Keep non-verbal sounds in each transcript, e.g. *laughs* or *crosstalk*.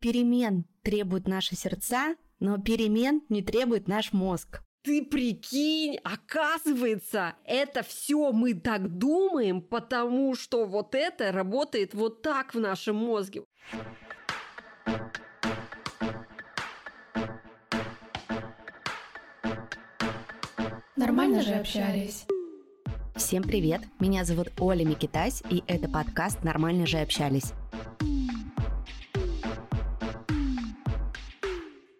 Перемен требуют наши сердца, но перемен не требует наш мозг. Ты прикинь, оказывается, это все мы так думаем, потому что вот это работает вот так в нашем мозге. Нормально же общались. Всем привет, меня зовут Оля Микитась, и это подкаст «Нормально же общались».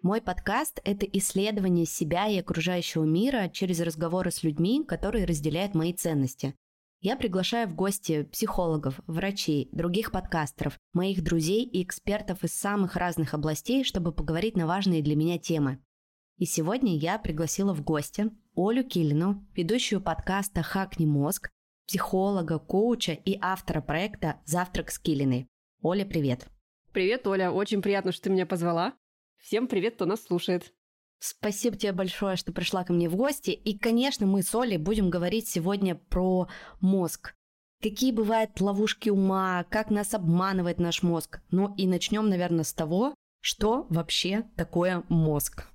Мой подкаст – это исследование себя и окружающего мира через разговоры с людьми, которые разделяют мои ценности. Я приглашаю в гости психологов, врачей, других подкастеров, моих друзей и экспертов из самых разных областей, чтобы поговорить на важные для меня темы. И сегодня я пригласила в гости Олю Килину, ведущую подкаста «Хакни мозг», психолога, коуча и автора проекта «Завтрак с Килиной». Оля, привет! Привет, Оля, очень приятно, что ты меня позвала. Всем привет, кто нас слушает. Спасибо тебе большое, что пришла ко мне в гости. И, конечно, мы с Олей будем говорить сегодня про мозг. Какие бывают ловушки ума, как нас обманывает наш мозг. Ну и начнем, наверное, с того, что вообще такое мозг.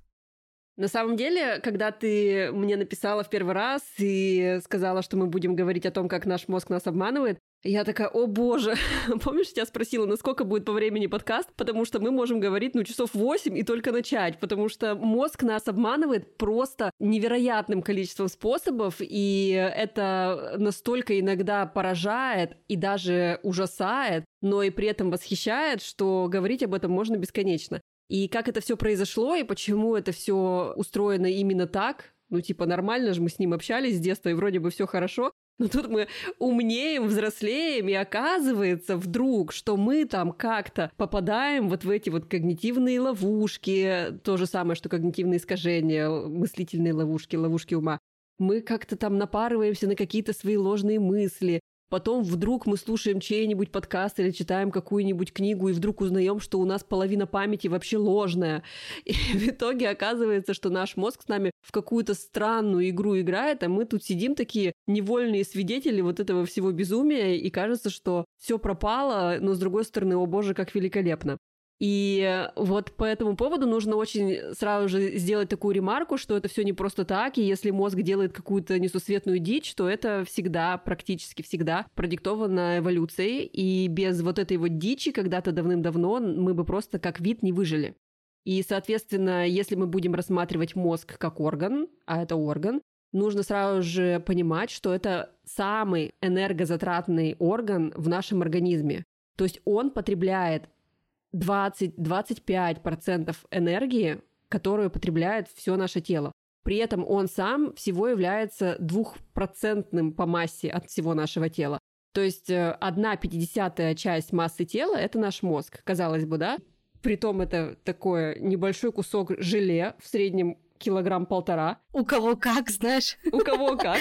На самом деле, когда ты мне написала в первый раз и сказала, что мы будем говорить о том, как наш мозг нас обманывает, я такая, о боже, *laughs* помнишь, я спросила, насколько будет по времени подкаст, потому что мы можем говорить, ну, часов 8 и только начать, потому что мозг нас обманывает просто невероятным количеством способов, и это настолько иногда поражает и даже ужасает, но и при этом восхищает, что говорить об этом можно бесконечно. И как это все произошло, и почему это все устроено именно так, ну, типа, нормально же мы с ним общались с детства, и вроде бы все хорошо. Но тут мы умнеем, взрослеем, и оказывается вдруг, что мы там как-то попадаем вот в эти вот когнитивные ловушки, то же самое, что когнитивные искажения, мыслительные ловушки, ловушки ума. Мы как-то там напарываемся на какие-то свои ложные мысли, Потом вдруг мы слушаем чей-нибудь подкаст или читаем какую-нибудь книгу, и вдруг узнаем, что у нас половина памяти вообще ложная. И в итоге оказывается, что наш мозг с нами в какую-то странную игру играет, а мы тут сидим такие невольные свидетели вот этого всего безумия, и кажется, что все пропало, но с другой стороны, о боже, как великолепно. И вот по этому поводу нужно очень сразу же сделать такую ремарку, что это все не просто так, и если мозг делает какую-то несусветную дичь, то это всегда, практически всегда продиктовано эволюцией, и без вот этой вот дичи когда-то давным-давно мы бы просто как вид не выжили. И, соответственно, если мы будем рассматривать мозг как орган, а это орган, нужно сразу же понимать, что это самый энергозатратный орган в нашем организме. То есть он потребляет 20-25% энергии, которую потребляет все наше тело. При этом он сам всего является двухпроцентным по массе от всего нашего тела. То есть э, одна пятидесятая часть массы тела – это наш мозг, казалось бы, да? Притом это такой небольшой кусок желе в среднем килограмм полтора. У кого как, знаешь. У кого *laughs* как.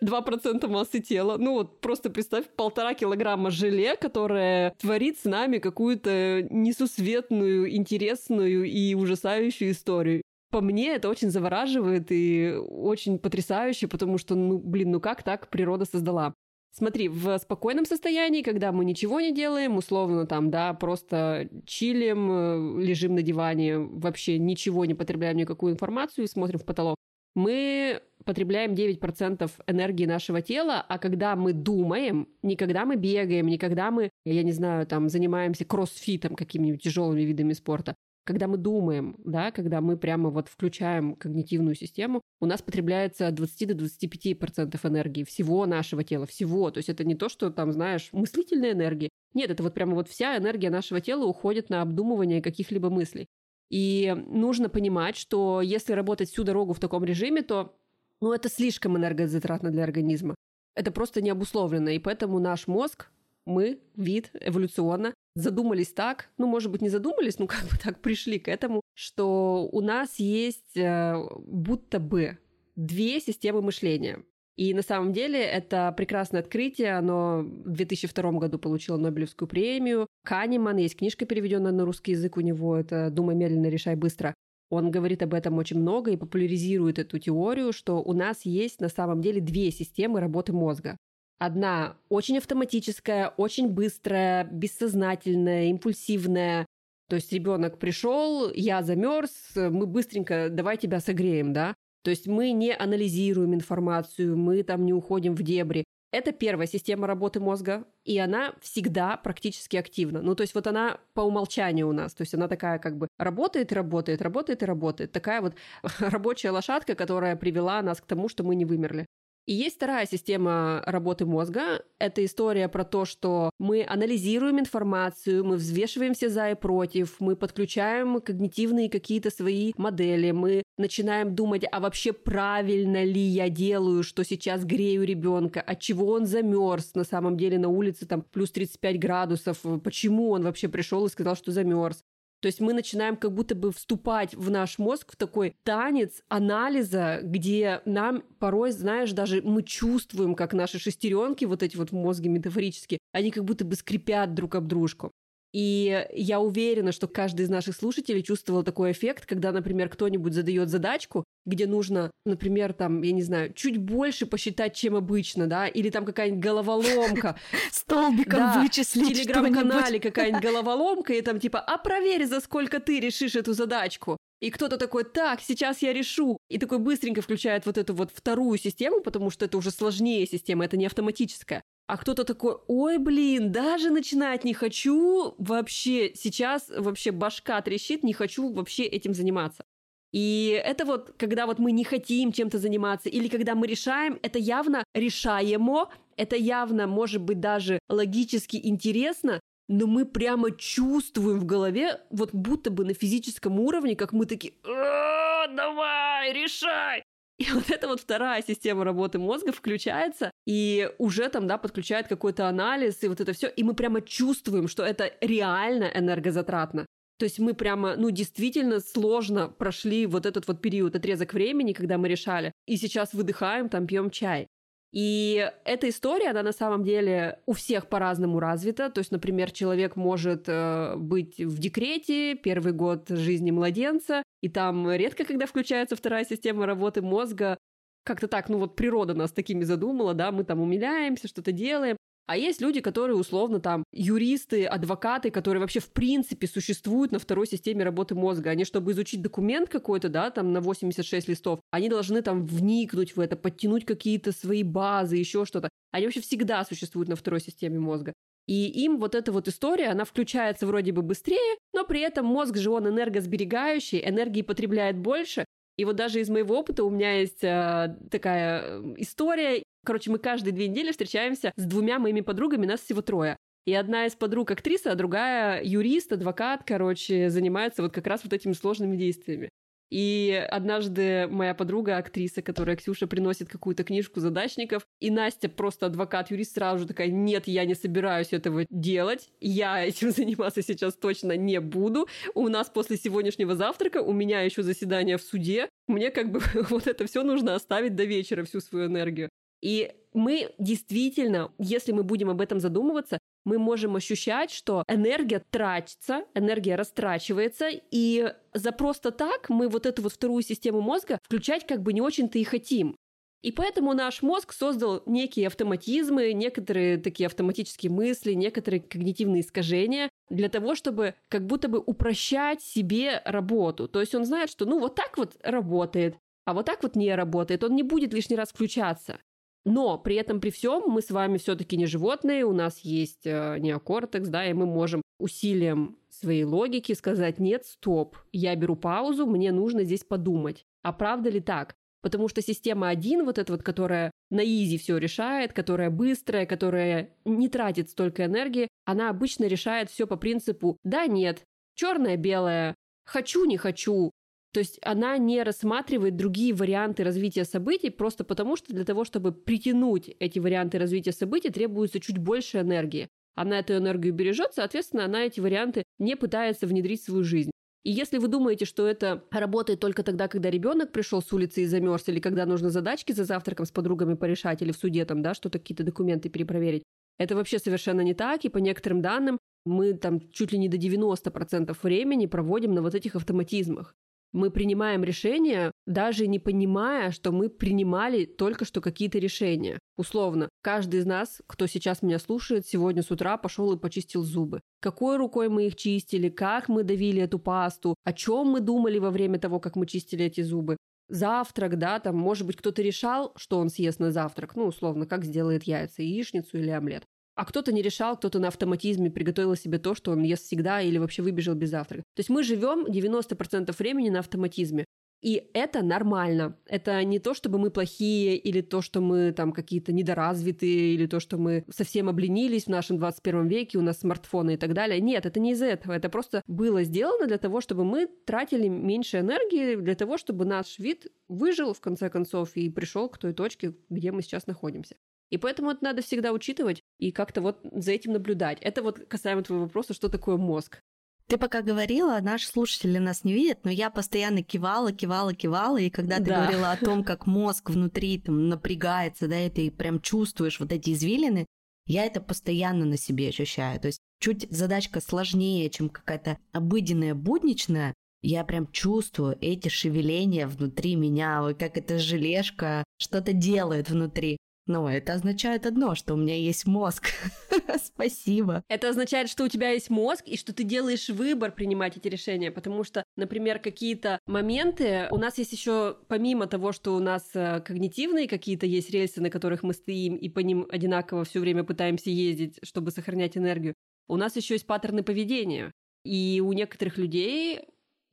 Два процента массы тела. Ну вот просто представь полтора килограмма желе, которое творит с нами какую-то несусветную, интересную и ужасающую историю. По мне это очень завораживает и очень потрясающе, потому что, ну, блин, ну как так природа создала? Смотри, в спокойном состоянии, когда мы ничего не делаем, условно там, да, просто чилим, э, лежим на диване, вообще ничего не потребляем никакую информацию и смотрим в потолок, мы потребляем 9% энергии нашего тела, а когда мы думаем, не когда мы бегаем, не когда мы, я не знаю, там, занимаемся кроссфитом, какими-нибудь тяжелыми видами спорта, когда мы думаем, да, когда мы прямо вот включаем когнитивную систему, у нас потребляется от 20 до 25 процентов энергии всего нашего тела, всего. То есть это не то, что там, знаешь, мыслительная энергия. Нет, это вот прямо вот вся энергия нашего тела уходит на обдумывание каких-либо мыслей. И нужно понимать, что если работать всю дорогу в таком режиме, то ну, это слишком энергозатратно для организма. Это просто не обусловлено, и поэтому наш мозг, мы, вид, эволюционно, задумались так, ну, может быть, не задумались, ну, *laughs* как бы так пришли к этому, что у нас есть э, будто бы две системы мышления. И на самом деле это прекрасное открытие. Оно в 2002 году получило Нобелевскую премию. Канеман, есть книжка, переведенная на русский язык у него, это «Думай медленно, решай быстро». Он говорит об этом очень много и популяризирует эту теорию, что у нас есть на самом деле две системы работы мозга. Одна очень автоматическая, очень быстрая, бессознательная, импульсивная, То есть ребенок пришел, я замерз, мы быстренько давай тебя согреем, да? То есть мы не анализируем информацию, мы там не уходим в дебри. Это первая система работы мозга, и она всегда практически активна. Ну, то есть вот она по умолчанию у нас. То есть она такая как бы работает, работает, работает и работает. Такая вот *laughs* рабочая лошадка, которая привела нас к тому, что мы не вымерли. И есть вторая система работы мозга. Это история про то, что мы анализируем информацию, мы взвешиваем все за и против, мы подключаем когнитивные какие-то свои модели, мы начинаем думать, а вообще правильно ли я делаю, что сейчас грею ребенка, от чего он замерз, на самом деле на улице там плюс 35 градусов, почему он вообще пришел и сказал, что замерз. То есть мы начинаем как будто бы вступать в наш мозг в такой танец анализа, где нам порой, знаешь, даже мы чувствуем, как наши шестеренки, вот эти вот в мозге метафорически, они как будто бы скрипят друг об дружку. И я уверена, что каждый из наших слушателей чувствовал такой эффект, когда, например, кто-нибудь задает задачку, где нужно, например, там, я не знаю, чуть больше посчитать, чем обычно, да, или там какая-нибудь головоломка. *laughs* Столбиком да, вычислить В телеграм-канале какая-нибудь *laughs* головоломка, и там типа, а проверь, за сколько ты решишь эту задачку. И кто-то такой, так, сейчас я решу. И такой быстренько включает вот эту вот вторую систему, потому что это уже сложнее система, это не автоматическая. А кто-то такой, ой, блин, даже начинать не хочу, вообще сейчас вообще башка трещит, не хочу вообще этим заниматься. И это вот, когда вот мы не хотим чем-то заниматься, или когда мы решаем, это явно решаемо, это явно, может быть, даже логически интересно, но мы прямо чувствуем в голове, вот будто бы на физическом уровне, как мы такие, давай, решай, и вот эта вот вторая система работы мозга включается, и уже там, да, подключает какой-то анализ, и вот это все, и мы прямо чувствуем, что это реально энергозатратно. То есть мы прямо, ну, действительно сложно прошли вот этот вот период, отрезок времени, когда мы решали, и сейчас выдыхаем, там, пьем чай. И эта история, она на самом деле у всех по-разному развита. То есть, например, человек может э, быть в декрете первый год жизни младенца, и там редко, когда включается вторая система работы мозга, как-то так, ну вот природа нас такими задумала, да, мы там умиляемся, что-то делаем, а есть люди, которые условно там юристы, адвокаты, которые вообще в принципе существуют на второй системе работы мозга. Они, чтобы изучить документ какой-то, да, там на 86 листов, они должны там вникнуть в это, подтянуть какие-то свои базы, еще что-то. Они вообще всегда существуют на второй системе мозга. И им вот эта вот история, она включается вроде бы быстрее, но при этом мозг же он энергосберегающий, энергии потребляет больше, и вот даже из моего опыта у меня есть э, такая э, история. Короче, мы каждые две недели встречаемся с двумя моими подругами, нас всего трое. И одна из подруг актриса, а другая юрист, адвокат, короче, занимается вот как раз вот этими сложными действиями. И однажды моя подруга, актриса, которая Ксюша приносит какую-то книжку задачников, и Настя, просто адвокат-юрист, сразу же такая, нет, я не собираюсь этого делать, я этим *laughs* заниматься сейчас точно не буду. У нас после сегодняшнего завтрака, у меня еще заседание в суде, мне как бы *laughs* вот это все нужно оставить до вечера, всю свою энергию. И мы действительно, если мы будем об этом задумываться, мы можем ощущать, что энергия тратится, энергия растрачивается, и за просто так мы вот эту вот вторую систему мозга включать как бы не очень-то и хотим. И поэтому наш мозг создал некие автоматизмы, некоторые такие автоматические мысли, некоторые когнитивные искажения для того, чтобы как будто бы упрощать себе работу. То есть он знает, что ну вот так вот работает, а вот так вот не работает. Он не будет лишний раз включаться. Но при этом, при всем, мы с вами все-таки не животные, у нас есть э, неокортекс, да, и мы можем усилием своей логики сказать, нет, стоп, я беру паузу, мне нужно здесь подумать. А правда ли так? Потому что система 1, вот эта вот, которая на изи все решает, которая быстрая, которая не тратит столько энергии, она обычно решает все по принципу «да, нет», черное-белое, хочу, не хочу, то есть она не рассматривает другие варианты развития событий просто потому, что для того, чтобы притянуть эти варианты развития событий, требуется чуть больше энергии. Она эту энергию бережет, соответственно, она эти варианты не пытается внедрить в свою жизнь. И если вы думаете, что это работает только тогда, когда ребенок пришел с улицы и замерз, или когда нужно задачки за завтраком с подругами порешать, или в суде там, да, что-то какие-то документы перепроверить, это вообще совершенно не так, и по некоторым данным мы там чуть ли не до 90% времени проводим на вот этих автоматизмах. Мы принимаем решения, даже не понимая, что мы принимали только что какие-то решения. Условно, каждый из нас, кто сейчас меня слушает, сегодня с утра пошел и почистил зубы. Какой рукой мы их чистили, как мы давили эту пасту, о чем мы думали во время того, как мы чистили эти зубы. Завтрак, да, там, может быть, кто-то решал, что он съест на завтрак, ну, условно, как сделает яйца, яичницу или омлет. А кто-то не решал, кто-то на автоматизме приготовил себе то, что он ест всегда или вообще выбежал без завтрака. То есть мы живем 90% времени на автоматизме. И это нормально. Это не то, чтобы мы плохие, или то, что мы там какие-то недоразвитые, или то, что мы совсем обленились в нашем 21 веке, у нас смартфоны и так далее. Нет, это не из-за этого. Это просто было сделано для того, чтобы мы тратили меньше энергии, для того, чтобы наш вид выжил, в конце концов, и пришел к той точке, где мы сейчас находимся. И поэтому это надо всегда учитывать и как-то вот за этим наблюдать. Это вот касаемо твоего вопроса, что такое мозг. Ты пока говорила, наши слушатели нас не видят, но я постоянно кивала, кивала, кивала, и когда ты да. говорила о том, *laughs* как мозг внутри там напрягается, да, и ты прям чувствуешь вот эти извилины, я это постоянно на себе ощущаю. То есть чуть задачка сложнее, чем какая-то обыденная, будничная, я прям чувствую эти шевеления внутри меня, как эта желешка что-то делает внутри. Но это означает одно, что у меня есть мозг. *laughs* Спасибо. Это означает, что у тебя есть мозг и что ты делаешь выбор принимать эти решения, потому что, например, какие-то моменты у нас есть еще помимо того, что у нас э, когнитивные какие-то есть рельсы, на которых мы стоим и по ним одинаково все время пытаемся ездить, чтобы сохранять энергию. У нас еще есть паттерны поведения. И у некоторых людей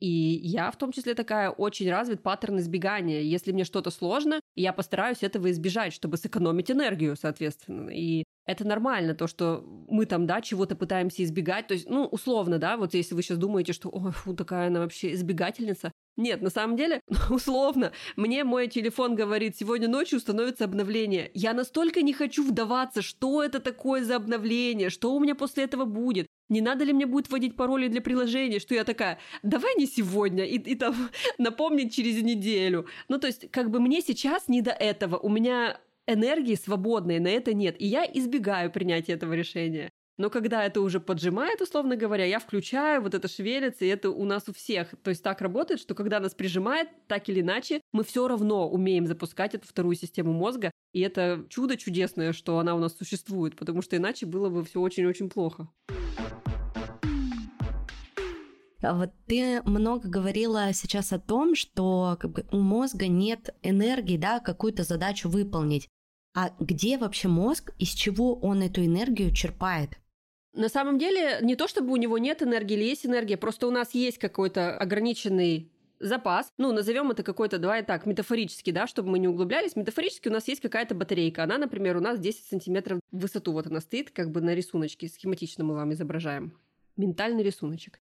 и я в том числе такая очень развит паттерн избегания. Если мне что-то сложно, я постараюсь этого избежать, чтобы сэкономить энергию, соответственно. И это нормально, то, что мы там, да, чего-то пытаемся избегать. То есть, ну, условно, да, вот если вы сейчас думаете, что, ой, фу, такая она вообще избегательница. Нет, на самом деле, *laughs* условно, мне мой телефон говорит, сегодня ночью установится обновление. Я настолько не хочу вдаваться, что это такое за обновление, что у меня после этого будет не надо ли мне будет вводить пароли для приложения, что я такая, давай не сегодня, и, и там *laughs* напомнить через неделю. Ну, то есть, как бы мне сейчас не до этого, у меня энергии свободной на это нет, и я избегаю принятия этого решения. Но когда это уже поджимает, условно говоря, я включаю, вот это шевелится, и это у нас у всех. То есть так работает, что когда нас прижимает, так или иначе, мы все равно умеем запускать эту вторую систему мозга. И это чудо чудесное, что она у нас существует, потому что иначе было бы все очень-очень плохо. А вот ты много говорила сейчас о том, что как бы, у мозга нет энергии, да, какую-то задачу выполнить. А где вообще мозг, из чего он эту энергию черпает? На самом деле, не то чтобы у него нет энергии или есть энергия, просто у нас есть какой-то ограниченный запас, ну, назовем это какой-то, давай так, метафорически, да, чтобы мы не углублялись, метафорически у нас есть какая-то батарейка, она, например, у нас 10 сантиметров в высоту, вот она стоит, как бы на рисуночке, схематично мы вам изображаем, ментальный рисуночек.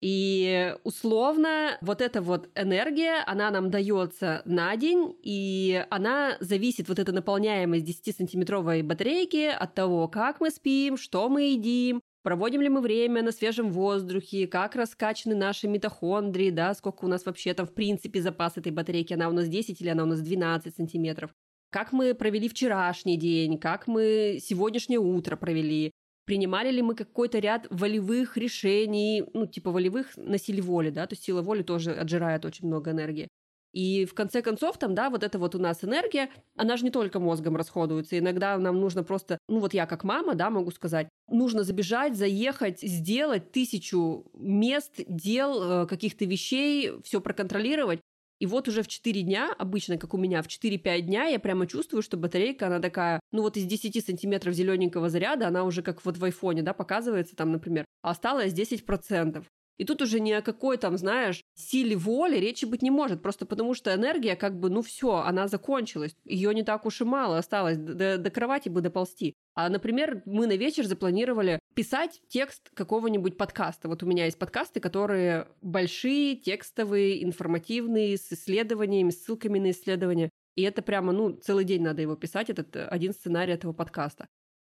И условно вот эта вот энергия, она нам дается на день, и она зависит, вот эта наполняемость 10-сантиметровой батарейки от того, как мы спим, что мы едим, проводим ли мы время на свежем воздухе, как раскачаны наши митохондрии, да, сколько у нас вообще там в принципе запас этой батарейки, она у нас 10 или она у нас 12 сантиметров, как мы провели вчерашний день, как мы сегодняшнее утро провели, принимали ли мы какой-то ряд волевых решений, ну, типа волевых на силе воли, да, то есть сила воли тоже отжирает очень много энергии. И в конце концов, там, да, вот эта вот у нас энергия, она же не только мозгом расходуется. Иногда нам нужно просто, ну вот я как мама, да, могу сказать, нужно забежать, заехать, сделать тысячу мест, дел, э, каких-то вещей, все проконтролировать. И вот уже в 4 дня, обычно, как у меня, в 4-5 дня я прямо чувствую, что батарейка, она такая, ну вот из 10 сантиметров зелененького заряда, она уже как вот в айфоне, да, показывается там, например, а осталось 10%. И тут уже ни о какой там, знаешь, силе воли речи быть не может, просто потому что энергия как бы, ну все, она закончилась, ее не так уж и мало осталось, до, до кровати бы доползти. А, например, мы на вечер запланировали писать текст какого-нибудь подкаста. Вот у меня есть подкасты, которые большие, текстовые, информативные, с исследованиями, ссылками на исследования. И это прямо, ну, целый день надо его писать, этот э, один сценарий этого подкаста.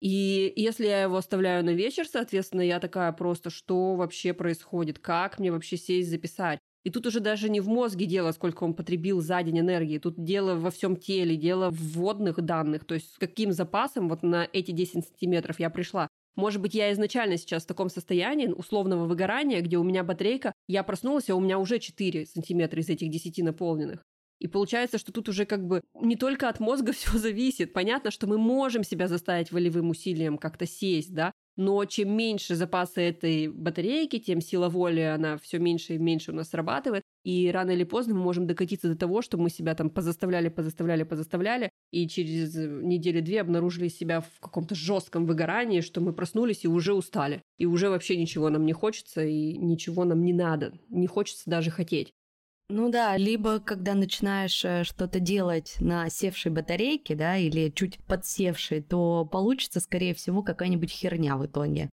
И если я его оставляю на вечер, соответственно, я такая просто, что вообще происходит, как мне вообще сесть записать. И тут уже даже не в мозге дело, сколько он потребил за день энергии. Тут дело во всем теле, дело в вводных данных. То есть с каким запасом вот на эти 10 сантиметров я пришла. Может быть, я изначально сейчас в таком состоянии условного выгорания, где у меня батарейка, я проснулась, а у меня уже 4 сантиметра из этих 10 наполненных. И получается, что тут уже как бы не только от мозга *laughs* все зависит. Понятно, что мы можем себя заставить волевым усилием как-то сесть, да, но чем меньше запасы этой батарейки, тем сила воли, она все меньше и меньше у нас срабатывает. И рано или поздно мы можем докатиться до того, что мы себя там позаставляли, позаставляли, позаставляли, и через недели-две обнаружили себя в каком-то жестком выгорании, что мы проснулись и уже устали. И уже вообще ничего нам не хочется, и ничего нам не надо. Не хочется даже хотеть. Ну да, либо когда начинаешь э, что-то делать на севшей батарейке, да, или чуть подсевшей, то получится, скорее всего, какая-нибудь херня в итоге.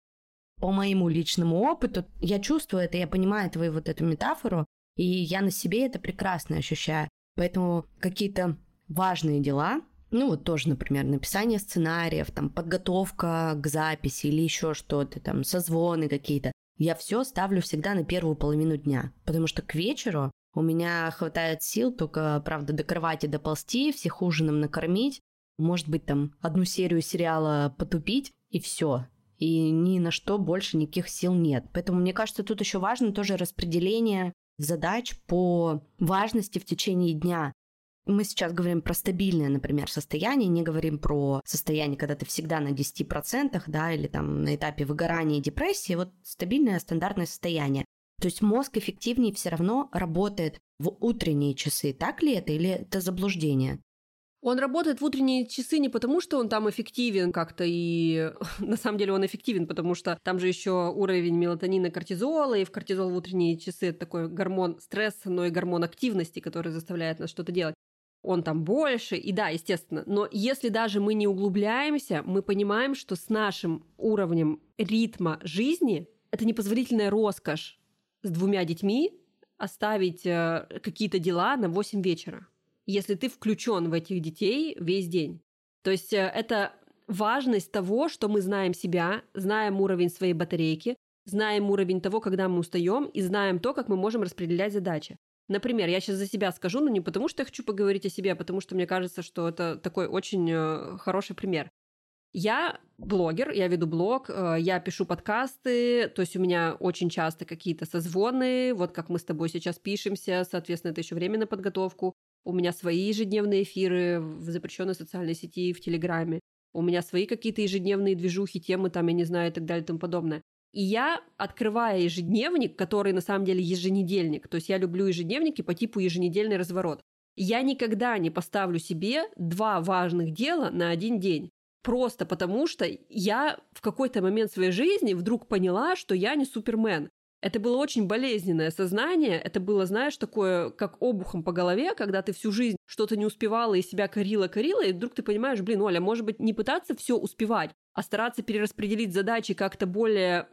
По моему личному опыту, я чувствую это, я понимаю твою вот эту метафору, и я на себе это прекрасно ощущаю. Поэтому какие-то важные дела, ну вот тоже, например, написание сценариев, там подготовка к записи или еще что-то, там созвоны какие-то, я все ставлю всегда на первую половину дня, потому что к вечеру у меня хватает сил только, правда, до кровати доползти, всех ужином накормить, может быть, там одну серию сериала потупить, и все. И ни на что больше никаких сил нет. Поэтому, мне кажется, тут еще важно тоже распределение задач по важности в течение дня. Мы сейчас говорим про стабильное, например, состояние, не говорим про состояние, когда ты всегда на 10%, да, или там на этапе выгорания и депрессии. Вот стабильное, стандартное состояние. То есть мозг эффективнее все равно работает в утренние часы. Так ли это или это заблуждение? Он работает в утренние часы не потому, что он там эффективен как-то, и *laughs* на самом деле он эффективен, потому что там же еще уровень мелатонина, кортизола, и в кортизол в утренние часы это такой гормон стресса, но и гормон активности, который заставляет нас что-то делать. Он там больше, и да, естественно. Но если даже мы не углубляемся, мы понимаем, что с нашим уровнем ритма жизни это непозволительная роскошь с двумя детьми оставить э, какие-то дела на 8 вечера, если ты включен в этих детей весь день. То есть э, это важность того, что мы знаем себя, знаем уровень своей батарейки, знаем уровень того, когда мы устаем, и знаем то, как мы можем распределять задачи. Например, я сейчас за себя скажу, но не потому, что я хочу поговорить о себе, а потому что мне кажется, что это такой очень э, хороший пример. Я блогер, я веду блог, э, я пишу подкасты, то есть у меня очень часто какие-то созвоны, вот как мы с тобой сейчас пишемся, соответственно, это еще время на подготовку. У меня свои ежедневные эфиры в запрещенной социальной сети, в Телеграме. У меня свои какие-то ежедневные движухи, темы там, я не знаю, и так далее и тому подобное. И я, открывая ежедневник, который на самом деле еженедельник, то есть я люблю ежедневники по типу еженедельный разворот, я никогда не поставлю себе два важных дела на один день. Просто потому, что я в какой-то момент своей жизни вдруг поняла, что я не супермен. Это было очень болезненное сознание, это было, знаешь, такое, как обухом по голове, когда ты всю жизнь что-то не успевала и себя корила-корила, и вдруг ты понимаешь, блин, Оля, может быть, не пытаться все успевать, а стараться перераспределить задачи как-то более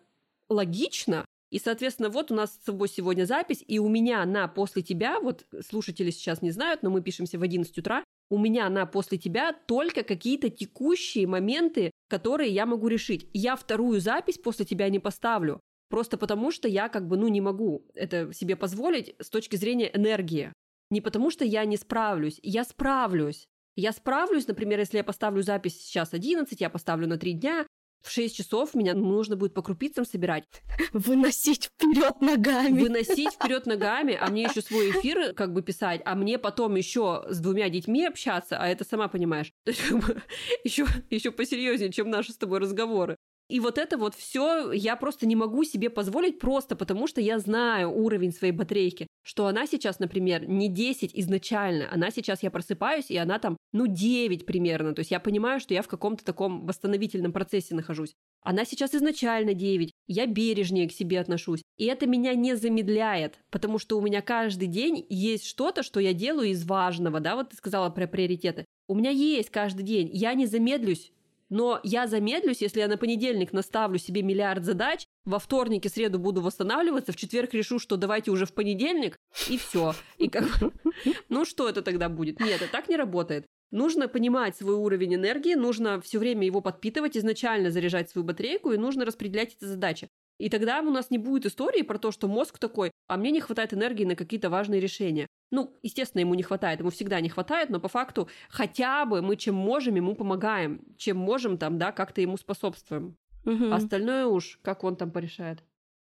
логично, и, соответственно, вот у нас с тобой сегодня запись, и у меня на после тебя, вот слушатели сейчас не знают, но мы пишемся в 11 утра, у меня на после тебя только какие-то текущие моменты, которые я могу решить. Я вторую запись после тебя не поставлю. Просто потому, что я как бы, ну, не могу это себе позволить с точки зрения энергии. Не потому, что я не справлюсь. Я справлюсь. Я справлюсь, например, если я поставлю запись сейчас 11, я поставлю на 3 дня, в 6 часов меня нужно будет по крупицам собирать. Выносить вперед ногами. Выносить вперед ногами, а мне еще свой эфир как бы писать, а мне потом еще с двумя детьми общаться, а это сама понимаешь. То есть еще, еще посерьезнее, чем наши с тобой разговоры. И вот это вот все я просто не могу себе позволить просто потому, что я знаю уровень своей батарейки, что она сейчас, например, не 10 изначально, она сейчас я просыпаюсь, и она там, ну, 9 примерно. То есть я понимаю, что я в каком-то таком восстановительном процессе нахожусь. Она сейчас изначально 9, я бережнее к себе отношусь. И это меня не замедляет, потому что у меня каждый день есть что-то, что я делаю из важного, да, вот ты сказала про приоритеты. У меня есть каждый день, я не замедлюсь но я замедлюсь, если я на понедельник наставлю себе миллиард задач, во вторник и среду буду восстанавливаться, в четверг решу, что давайте уже в понедельник, и все. И как *laughs* ну что это тогда будет? Нет, это так не работает. Нужно понимать свой уровень энергии, нужно все время его подпитывать, изначально заряжать свою батарейку, и нужно распределять эти задачи. И тогда у нас не будет истории про то, что мозг такой, а мне не хватает энергии на какие-то важные решения. Ну, естественно, ему не хватает, ему всегда не хватает, но по факту хотя бы мы чем можем, ему помогаем, чем можем там, да, как-то ему способствуем. Угу. Остальное уж, как он там порешает.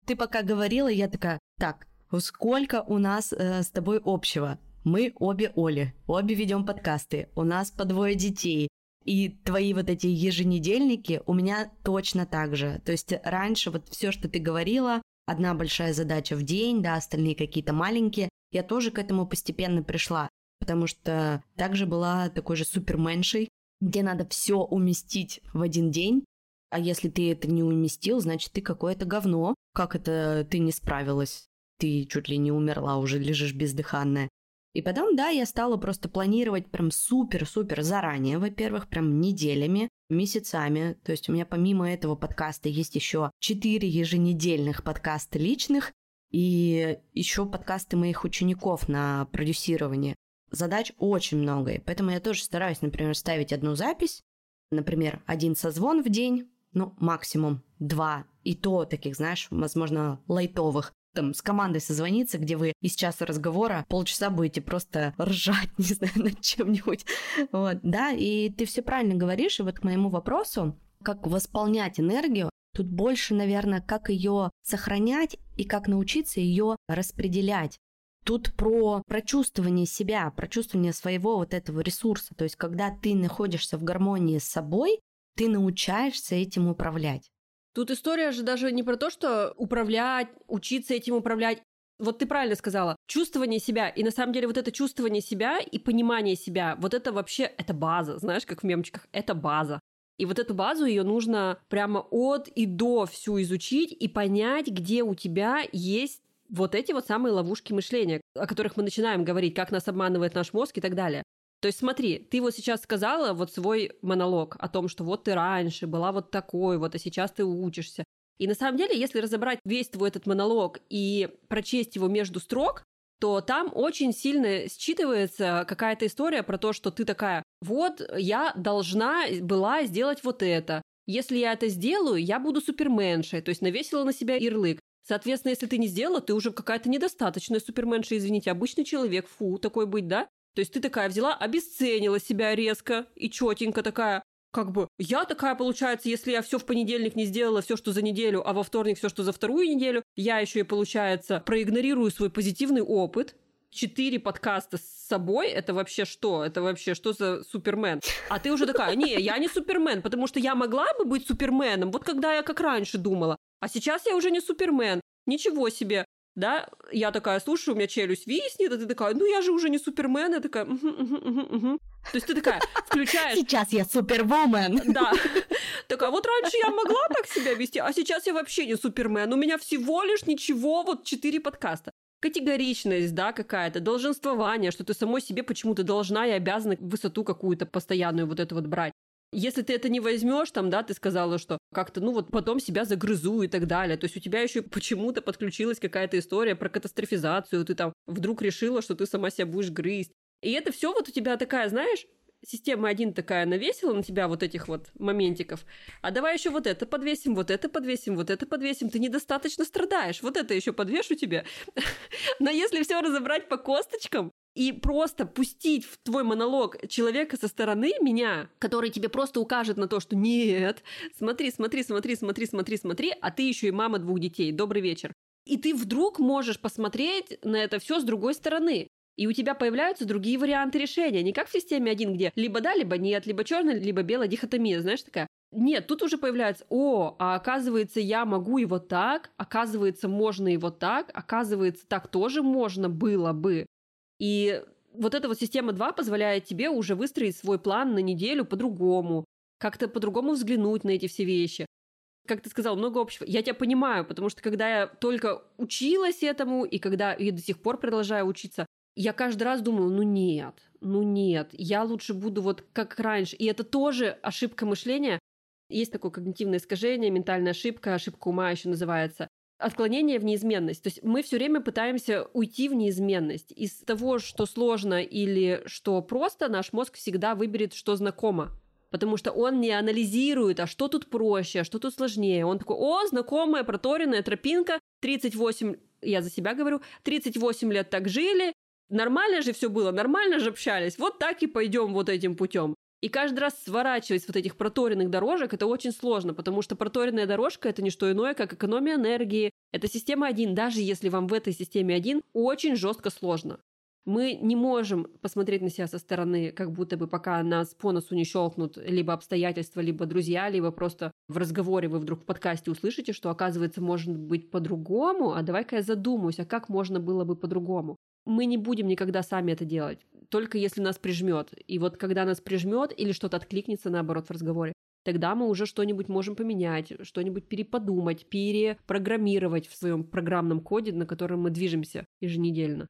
Ты пока говорила, я такая, так, сколько у нас э, с тобой общего? Мы обе Оли, обе ведем подкасты, у нас по двое детей, и твои вот эти еженедельники у меня точно так же. То есть раньше вот все, что ты говорила, одна большая задача в день, да, остальные какие-то маленькие, я тоже к этому постепенно пришла, потому что также была такой же суперменшей, где надо все уместить в один день, а если ты это не уместил, значит, ты какое-то говно. Как это ты не справилась? Ты чуть ли не умерла, уже лежишь бездыханная. И потом, да, я стала просто планировать прям супер-супер заранее, во-первых, прям неделями, месяцами. То есть у меня помимо этого подкаста есть еще четыре еженедельных подкаста личных и еще подкасты моих учеников на продюсирование. Задач очень много, и поэтому я тоже стараюсь, например, ставить одну запись, например, один созвон в день, ну, максимум два, и то таких, знаешь, возможно, лайтовых, там, с командой созвониться, где вы из часа разговора полчаса будете просто ржать, *laughs* не знаю, над чем-нибудь. Вот, да, и ты все правильно говоришь, и вот к моему вопросу, как восполнять энергию, тут больше, наверное, как ее сохранять и как научиться ее распределять. Тут про прочувствование себя, прочувствование своего вот этого ресурса. То есть, когда ты находишься в гармонии с собой, ты научаешься этим управлять. Тут история же даже не про то, что управлять, учиться этим управлять. Вот ты правильно сказала, чувствование себя. И на самом деле вот это чувствование себя и понимание себя, вот это вообще, это база, знаешь, как в мемчиках, это база. И вот эту базу ее нужно прямо от и до всю изучить и понять, где у тебя есть вот эти вот самые ловушки мышления, о которых мы начинаем говорить, как нас обманывает наш мозг и так далее. То есть смотри, ты вот сейчас сказала вот свой монолог о том, что вот ты раньше была вот такой, вот, а сейчас ты учишься. И на самом деле, если разобрать весь твой этот монолог и прочесть его между строк, то там очень сильно считывается какая-то история про то, что ты такая, вот я должна была сделать вот это. Если я это сделаю, я буду суперменшей, то есть навесила на себя ярлык. Соответственно, если ты не сделала, ты уже какая-то недостаточная суперменша, извините, обычный человек, фу, такой быть, да? То есть ты такая взяла, обесценила себя резко и четенько такая, как бы, я такая, получается, если я все в понедельник не сделала, все, что за неделю, а во вторник все, что за вторую неделю, я еще и, получается, проигнорирую свой позитивный опыт, четыре подкаста с собой, это вообще что? Это вообще что за супермен? А ты уже такая, не, я не супермен, потому что я могла бы быть суперменом, вот когда я как раньше думала. А сейчас я уже не супермен. Ничего себе да, я такая, слушаю, у меня челюсть виснет, а ты такая, ну я же уже не супермен, я такая, угу, угу, угу, угу. То есть ты такая включаешь... Сейчас я супервумен. *laughs* Да. Такая, вот раньше я могла так себя вести, а сейчас я вообще не супермен. У меня всего лишь ничего, вот четыре подкаста. Категоричность, да, какая-то, долженствование, что ты самой себе почему-то должна и обязана высоту какую-то постоянную вот это вот брать. Если ты это не возьмешь, там, да, ты сказала, что как-то, ну вот потом себя загрызу и так далее. То есть у тебя еще почему-то подключилась какая-то история про катастрофизацию, ты там вдруг решила, что ты сама себя будешь грызть. И это все вот у тебя такая, знаешь, система один такая навесила на тебя вот этих вот моментиков, а давай еще вот это подвесим, вот это подвесим, вот это подвесим, ты недостаточно страдаешь, вот это еще подвешу тебе. *laughs* Но если все разобрать по косточкам, и просто пустить в твой монолог человека со стороны меня, который тебе просто укажет на то, что нет, смотри, смотри, смотри, смотри, смотри, смотри, а ты еще и мама двух детей, добрый вечер. И ты вдруг можешь посмотреть на это все с другой стороны. И у тебя появляются другие варианты решения. Не как в системе один, где либо да, либо нет, либо черная, либо белая дихотомия, знаешь, такая. Нет, тут уже появляется, о, а оказывается, я могу вот так, оказывается, можно вот так, оказывается, так тоже можно было бы. И вот эта вот система 2 позволяет тебе уже выстроить свой план на неделю по-другому, как-то по-другому взглянуть на эти все вещи. Как ты сказал, много общего. Я тебя понимаю, потому что когда я только училась этому, и когда и до сих пор продолжаю учиться, я каждый раз думаю, ну нет, ну нет, я лучше буду вот как раньше. И это тоже ошибка мышления. Есть такое когнитивное искажение, ментальная ошибка, ошибка ума еще называется отклонение в неизменность. То есть мы все время пытаемся уйти в неизменность. Из того, что сложно или что просто, наш мозг всегда выберет, что знакомо. Потому что он не анализирует, а что тут проще, а что тут сложнее. Он такой, о, знакомая проторенная тропинка, 38, я за себя говорю, 38 лет так жили, нормально же все было, нормально же общались, вот так и пойдем вот этим путем. И каждый раз сворачивать с вот этих проторенных дорожек это очень сложно, потому что проторенная дорожка это не что иное, как экономия энергии. Это система 1, даже если вам в этой системе 1 очень жестко сложно. Мы не можем посмотреть на себя со стороны, как будто бы пока нас по носу не щелкнут либо обстоятельства, либо друзья, либо просто в разговоре вы вдруг в подкасте услышите, что оказывается может быть по-другому, а давай-ка я задумаюсь, а как можно было бы по-другому. Мы не будем никогда сами это делать только если нас прижмет. И вот когда нас прижмет или что-то откликнется, наоборот, в разговоре, тогда мы уже что-нибудь можем поменять, что-нибудь переподумать, перепрограммировать в своем программном коде, на котором мы движемся еженедельно.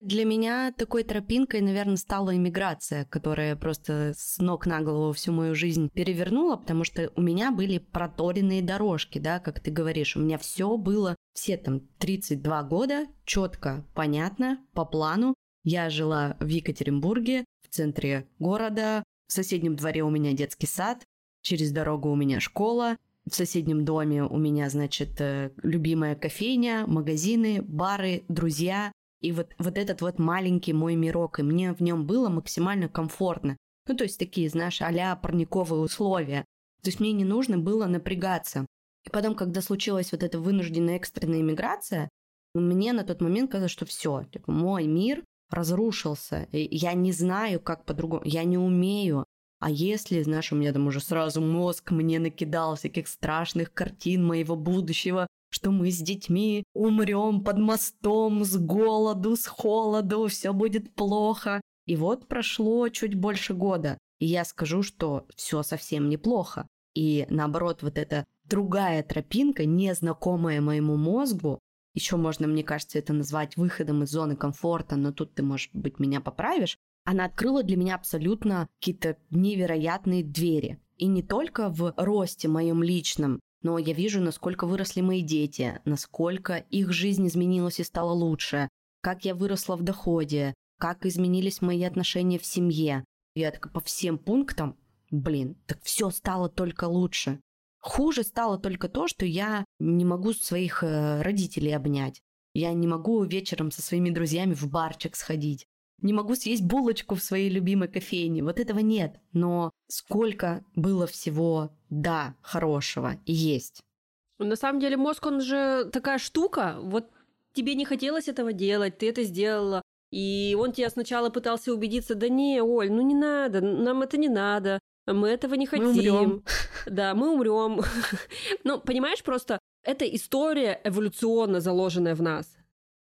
Для меня такой тропинкой, наверное, стала иммиграция, которая просто с ног на голову всю мою жизнь перевернула, потому что у меня были проторенные дорожки, да, как ты говоришь, у меня все было, все там 32 года, четко, понятно, по плану, я жила в Екатеринбурге, в центре города. В соседнем дворе у меня детский сад, через дорогу у меня школа, в соседнем доме у меня, значит, э, любимая кофейня, магазины, бары, друзья. И вот, вот этот вот маленький мой мирок, и мне в нем было максимально комфортно. Ну, то есть такие, знаешь, а парниковые условия. То есть мне не нужно было напрягаться. И потом, когда случилась вот эта вынужденная экстренная иммиграция, мне на тот момент казалось, что все, типа, мой мир разрушился. Я не знаю, как по-другому. Я не умею. А если, знаешь, у меня там уже сразу мозг мне накидал всяких страшных картин моего будущего, что мы с детьми умрем под мостом с голоду, с холоду, все будет плохо. И вот прошло чуть больше года, и я скажу, что все совсем неплохо. И наоборот, вот эта другая тропинка, незнакомая моему мозгу, еще можно, мне кажется, это назвать выходом из зоны комфорта, но тут ты, может быть, меня поправишь, она открыла для меня абсолютно какие-то невероятные двери. И не только в росте моем личном, но я вижу, насколько выросли мои дети, насколько их жизнь изменилась и стала лучше, как я выросла в доходе, как изменились мои отношения в семье. Я так по всем пунктам, блин, так все стало только лучше. Хуже стало только то, что я не могу своих э, родителей обнять. Я не могу вечером со своими друзьями в барчик сходить. Не могу съесть булочку в своей любимой кофейне. Вот этого нет. Но сколько было всего, да, хорошего и есть. На самом деле мозг, он же такая штука. Вот тебе не хотелось этого делать, ты это сделала. И он тебя сначала пытался убедиться, да не, Оль, ну не надо, нам это не надо. Мы этого не хотим. Мы умрем. *laughs* Да, мы умрем. *laughs* ну, понимаешь, просто это история эволюционно заложенная в нас.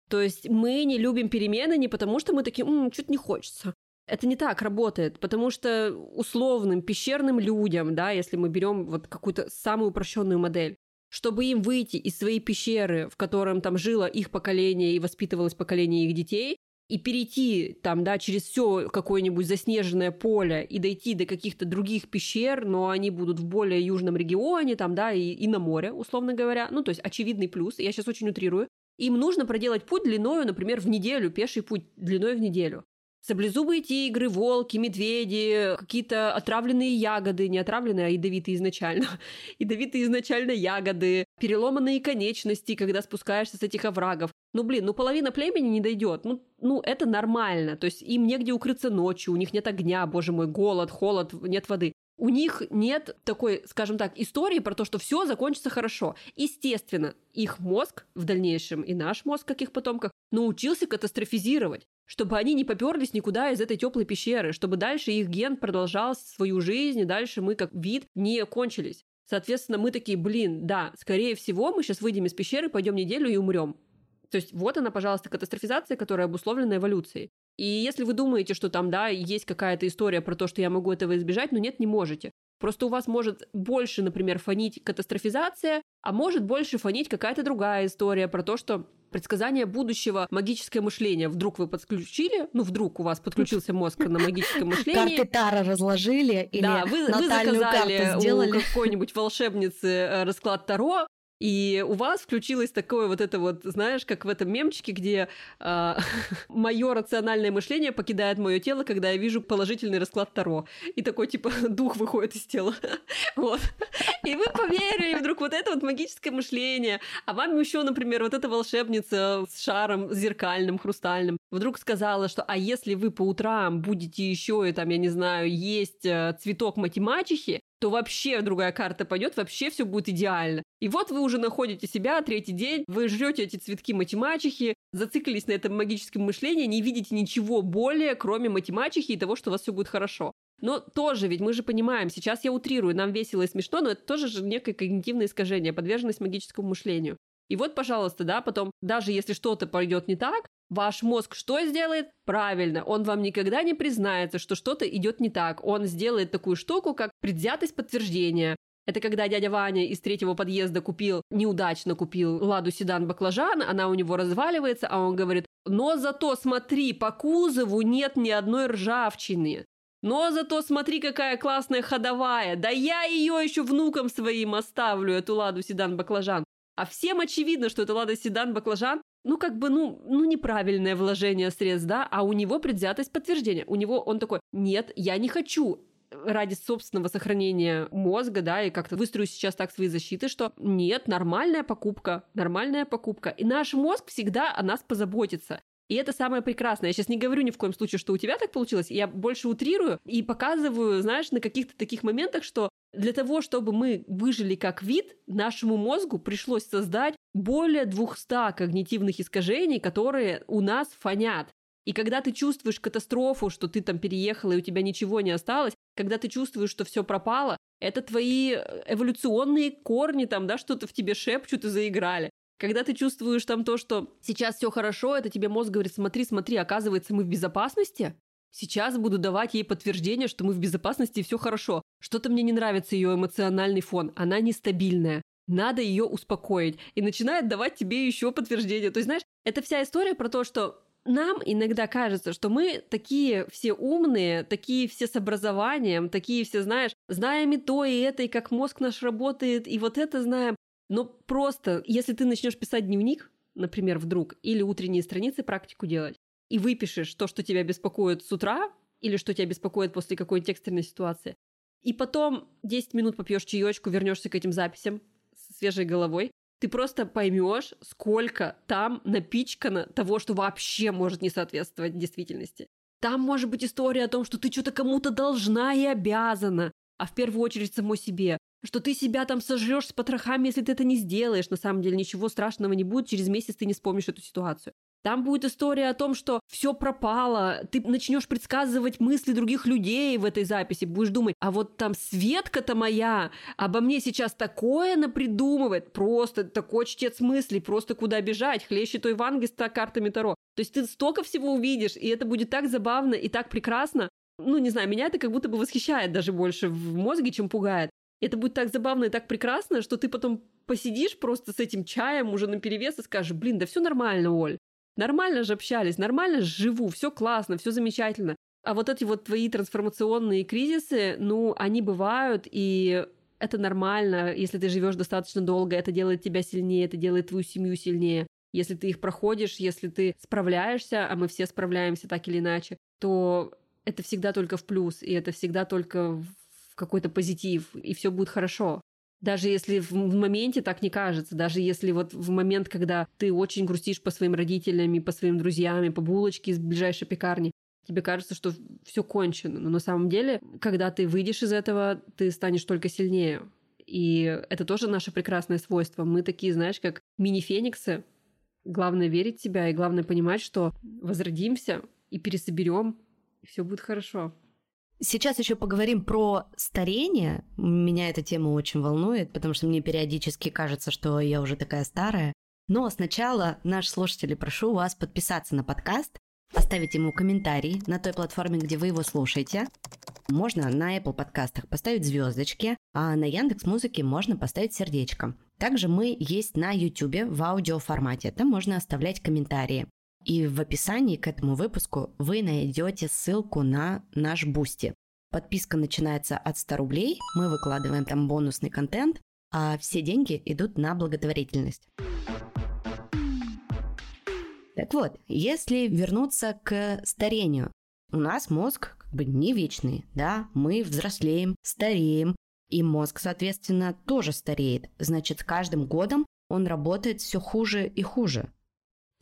То есть мы не любим перемены не потому, что мы такие, м-м, что-то не хочется. Это не так работает, потому что условным пещерным людям, да, если мы берем вот какую-то самую упрощенную модель, чтобы им выйти из своей пещеры, в котором там жило их поколение и воспитывалось поколение их детей, и перейти там, да, через все какое-нибудь заснеженное поле и дойти до каких-то других пещер, но они будут в более южном регионе, там, да, и, и на море, условно говоря. Ну, то есть очевидный плюс. Я сейчас очень утрирую. Им нужно проделать путь длиною, например, в неделю, пеший путь длиной в неделю. Саблезубые тигры, волки, медведи, какие-то отравленные ягоды, не отравленные, а ядовитые изначально, *laughs* ядовитые изначально ягоды, переломанные конечности, когда спускаешься с этих оврагов. Ну, блин, ну половина племени не дойдет. Ну, ну, это нормально. То есть им негде укрыться ночью, у них нет огня, боже мой, голод, холод, нет воды. У них нет такой, скажем так, истории про то, что все закончится хорошо. Естественно, их мозг в дальнейшем и наш мозг, как их потомках, научился катастрофизировать чтобы они не поперлись никуда из этой теплой пещеры, чтобы дальше их ген продолжал свою жизнь, и дальше мы как вид не кончились. Соответственно, мы такие, блин, да, скорее всего, мы сейчас выйдем из пещеры, пойдем неделю и умрем. То есть вот она, пожалуйста, катастрофизация, которая обусловлена эволюцией. И если вы думаете, что там, да, есть какая-то история про то, что я могу этого избежать, но нет, не можете. Просто у вас может больше, например, фонить катастрофизация, а может больше фонить какая-то другая история про то, что предсказание будущего, магическое мышление. Вдруг вы подключили, ну вдруг у вас подключился мозг на магическое мышление. Карты Тара разложили или да, вы, вы заказали у какой-нибудь волшебницы э, расклад Таро, И у вас включилось такое вот это вот, знаешь, как в этом мемчике, где *laughs* э, мое рациональное мышление покидает мое тело, когда я вижу положительный расклад Таро. И такой, типа, *laughs* дух выходит из тела. *laughs* вот. И вы поверили вдруг вот это вот магическое мышление. А вам еще, например, вот эта волшебница с шаром зеркальным, хрустальным, вдруг сказала, что а если вы по утрам будете еще и там, я не знаю, есть э, цветок математики, то вообще другая карта пойдет, вообще все будет идеально. И вот вы уже находите себя третий день, вы жрете эти цветки математики, зациклились на этом магическом мышлении, не видите ничего более, кроме математики и того, что у вас все будет хорошо. Но тоже, ведь мы же понимаем, сейчас я утрирую, нам весело и смешно, но это тоже же некое когнитивное искажение, подверженность магическому мышлению. И вот, пожалуйста, да, потом, даже если что-то пойдет не так, Ваш мозг что сделает? Правильно, он вам никогда не признается, что что-то идет не так. Он сделает такую штуку, как предвзятость подтверждения. Это когда дядя Ваня из третьего подъезда купил, неудачно купил ладу седан баклажан, она у него разваливается, а он говорит, но зато смотри, по кузову нет ни одной ржавчины. Но зато смотри, какая классная ходовая. Да я ее еще внукам своим оставлю, эту ладу седан баклажан. А всем очевидно, что это лада седан баклажан ну, как бы, ну, ну, неправильное вложение средств, да, а у него предвзятость подтверждения. У него он такой, нет, я не хочу ради собственного сохранения мозга, да, и как-то выстрою сейчас так свои защиты, что нет, нормальная покупка, нормальная покупка. И наш мозг всегда о нас позаботится. И это самое прекрасное. Я сейчас не говорю ни в коем случае, что у тебя так получилось. Я больше утрирую и показываю, знаешь, на каких-то таких моментах, что для того, чтобы мы выжили как вид, нашему мозгу пришлось создать более 200 когнитивных искажений, которые у нас фонят. И когда ты чувствуешь катастрофу, что ты там переехала и у тебя ничего не осталось, когда ты чувствуешь, что все пропало, это твои эволюционные корни там, да, что-то в тебе шепчут и заиграли. Когда ты чувствуешь там то, что сейчас все хорошо, это тебе мозг говорит, смотри, смотри, оказывается, мы в безопасности. Сейчас буду давать ей подтверждение, что мы в безопасности и все хорошо. Что-то мне не нравится ее эмоциональный фон, она нестабильная. Надо ее успокоить. И начинает давать тебе еще подтверждение. То есть, знаешь, это вся история про то, что нам иногда кажется, что мы такие все умные, такие все с образованием, такие все, знаешь, знаем и то, и это, и как мозг наш работает, и вот это знаем. Но просто, если ты начнешь писать дневник, например, вдруг, или утренние страницы практику делать, и выпишешь то, что тебя беспокоит с утра, или что тебя беспокоит после какой-нибудь экстренной ситуации, и потом 10 минут попьешь чаечку, вернешься к этим записям свежей головой, ты просто поймешь, сколько там напичкано того, что вообще может не соответствовать действительности. Там может быть история о том, что ты что-то кому-то должна и обязана, а в первую очередь самой себе что ты себя там сожрешь с потрохами, если ты это не сделаешь. На самом деле ничего страшного не будет, через месяц ты не вспомнишь эту ситуацию. Там будет история о том, что все пропало, ты начнешь предсказывать мысли других людей в этой записи, будешь думать, а вот там Светка-то моя обо мне сейчас такое напридумывает, просто такой чтец мыслей, просто куда бежать, хлеще той Ванги с картами Таро. То есть ты столько всего увидишь, и это будет так забавно и так прекрасно. Ну, не знаю, меня это как будто бы восхищает даже больше в мозге, чем пугает. Это будет так забавно и так прекрасно, что ты потом посидишь просто с этим чаем уже на перевес и скажешь, блин, да все нормально, Оль. Нормально же общались, нормально живу, все классно, все замечательно. А вот эти вот твои трансформационные кризисы, ну, они бывают, и это нормально, если ты живешь достаточно долго, это делает тебя сильнее, это делает твою семью сильнее. Если ты их проходишь, если ты справляешься, а мы все справляемся так или иначе, то это всегда только в плюс, и это всегда только в какой-то позитив, и все будет хорошо. Даже если в моменте так не кажется, даже если вот в момент, когда ты очень грустишь по своим родителям, по своим друзьям, по булочке из ближайшей пекарни, тебе кажется, что все кончено. Но на самом деле, когда ты выйдешь из этого, ты станешь только сильнее. И это тоже наше прекрасное свойство. Мы такие, знаешь, как мини-фениксы. Главное верить в себя и главное понимать, что возродимся и пересоберем, и все будет хорошо. Сейчас еще поговорим про старение. Меня эта тема очень волнует, потому что мне периодически кажется, что я уже такая старая. Но сначала, наши слушатели, прошу вас подписаться на подкаст, оставить ему комментарий на той платформе, где вы его слушаете. Можно на Apple подкастах поставить звездочки, а на Яндекс Музыке можно поставить сердечко. Также мы есть на YouTube в аудиоформате. Там можно оставлять комментарии. И в описании к этому выпуску вы найдете ссылку на наш Boosty. Подписка начинается от 100 рублей, мы выкладываем там бонусный контент, а все деньги идут на благотворительность. Так вот, если вернуться к старению, у нас мозг как бы не вечный, да, мы взрослеем, стареем, и мозг, соответственно, тоже стареет. Значит, с каждым годом он работает все хуже и хуже.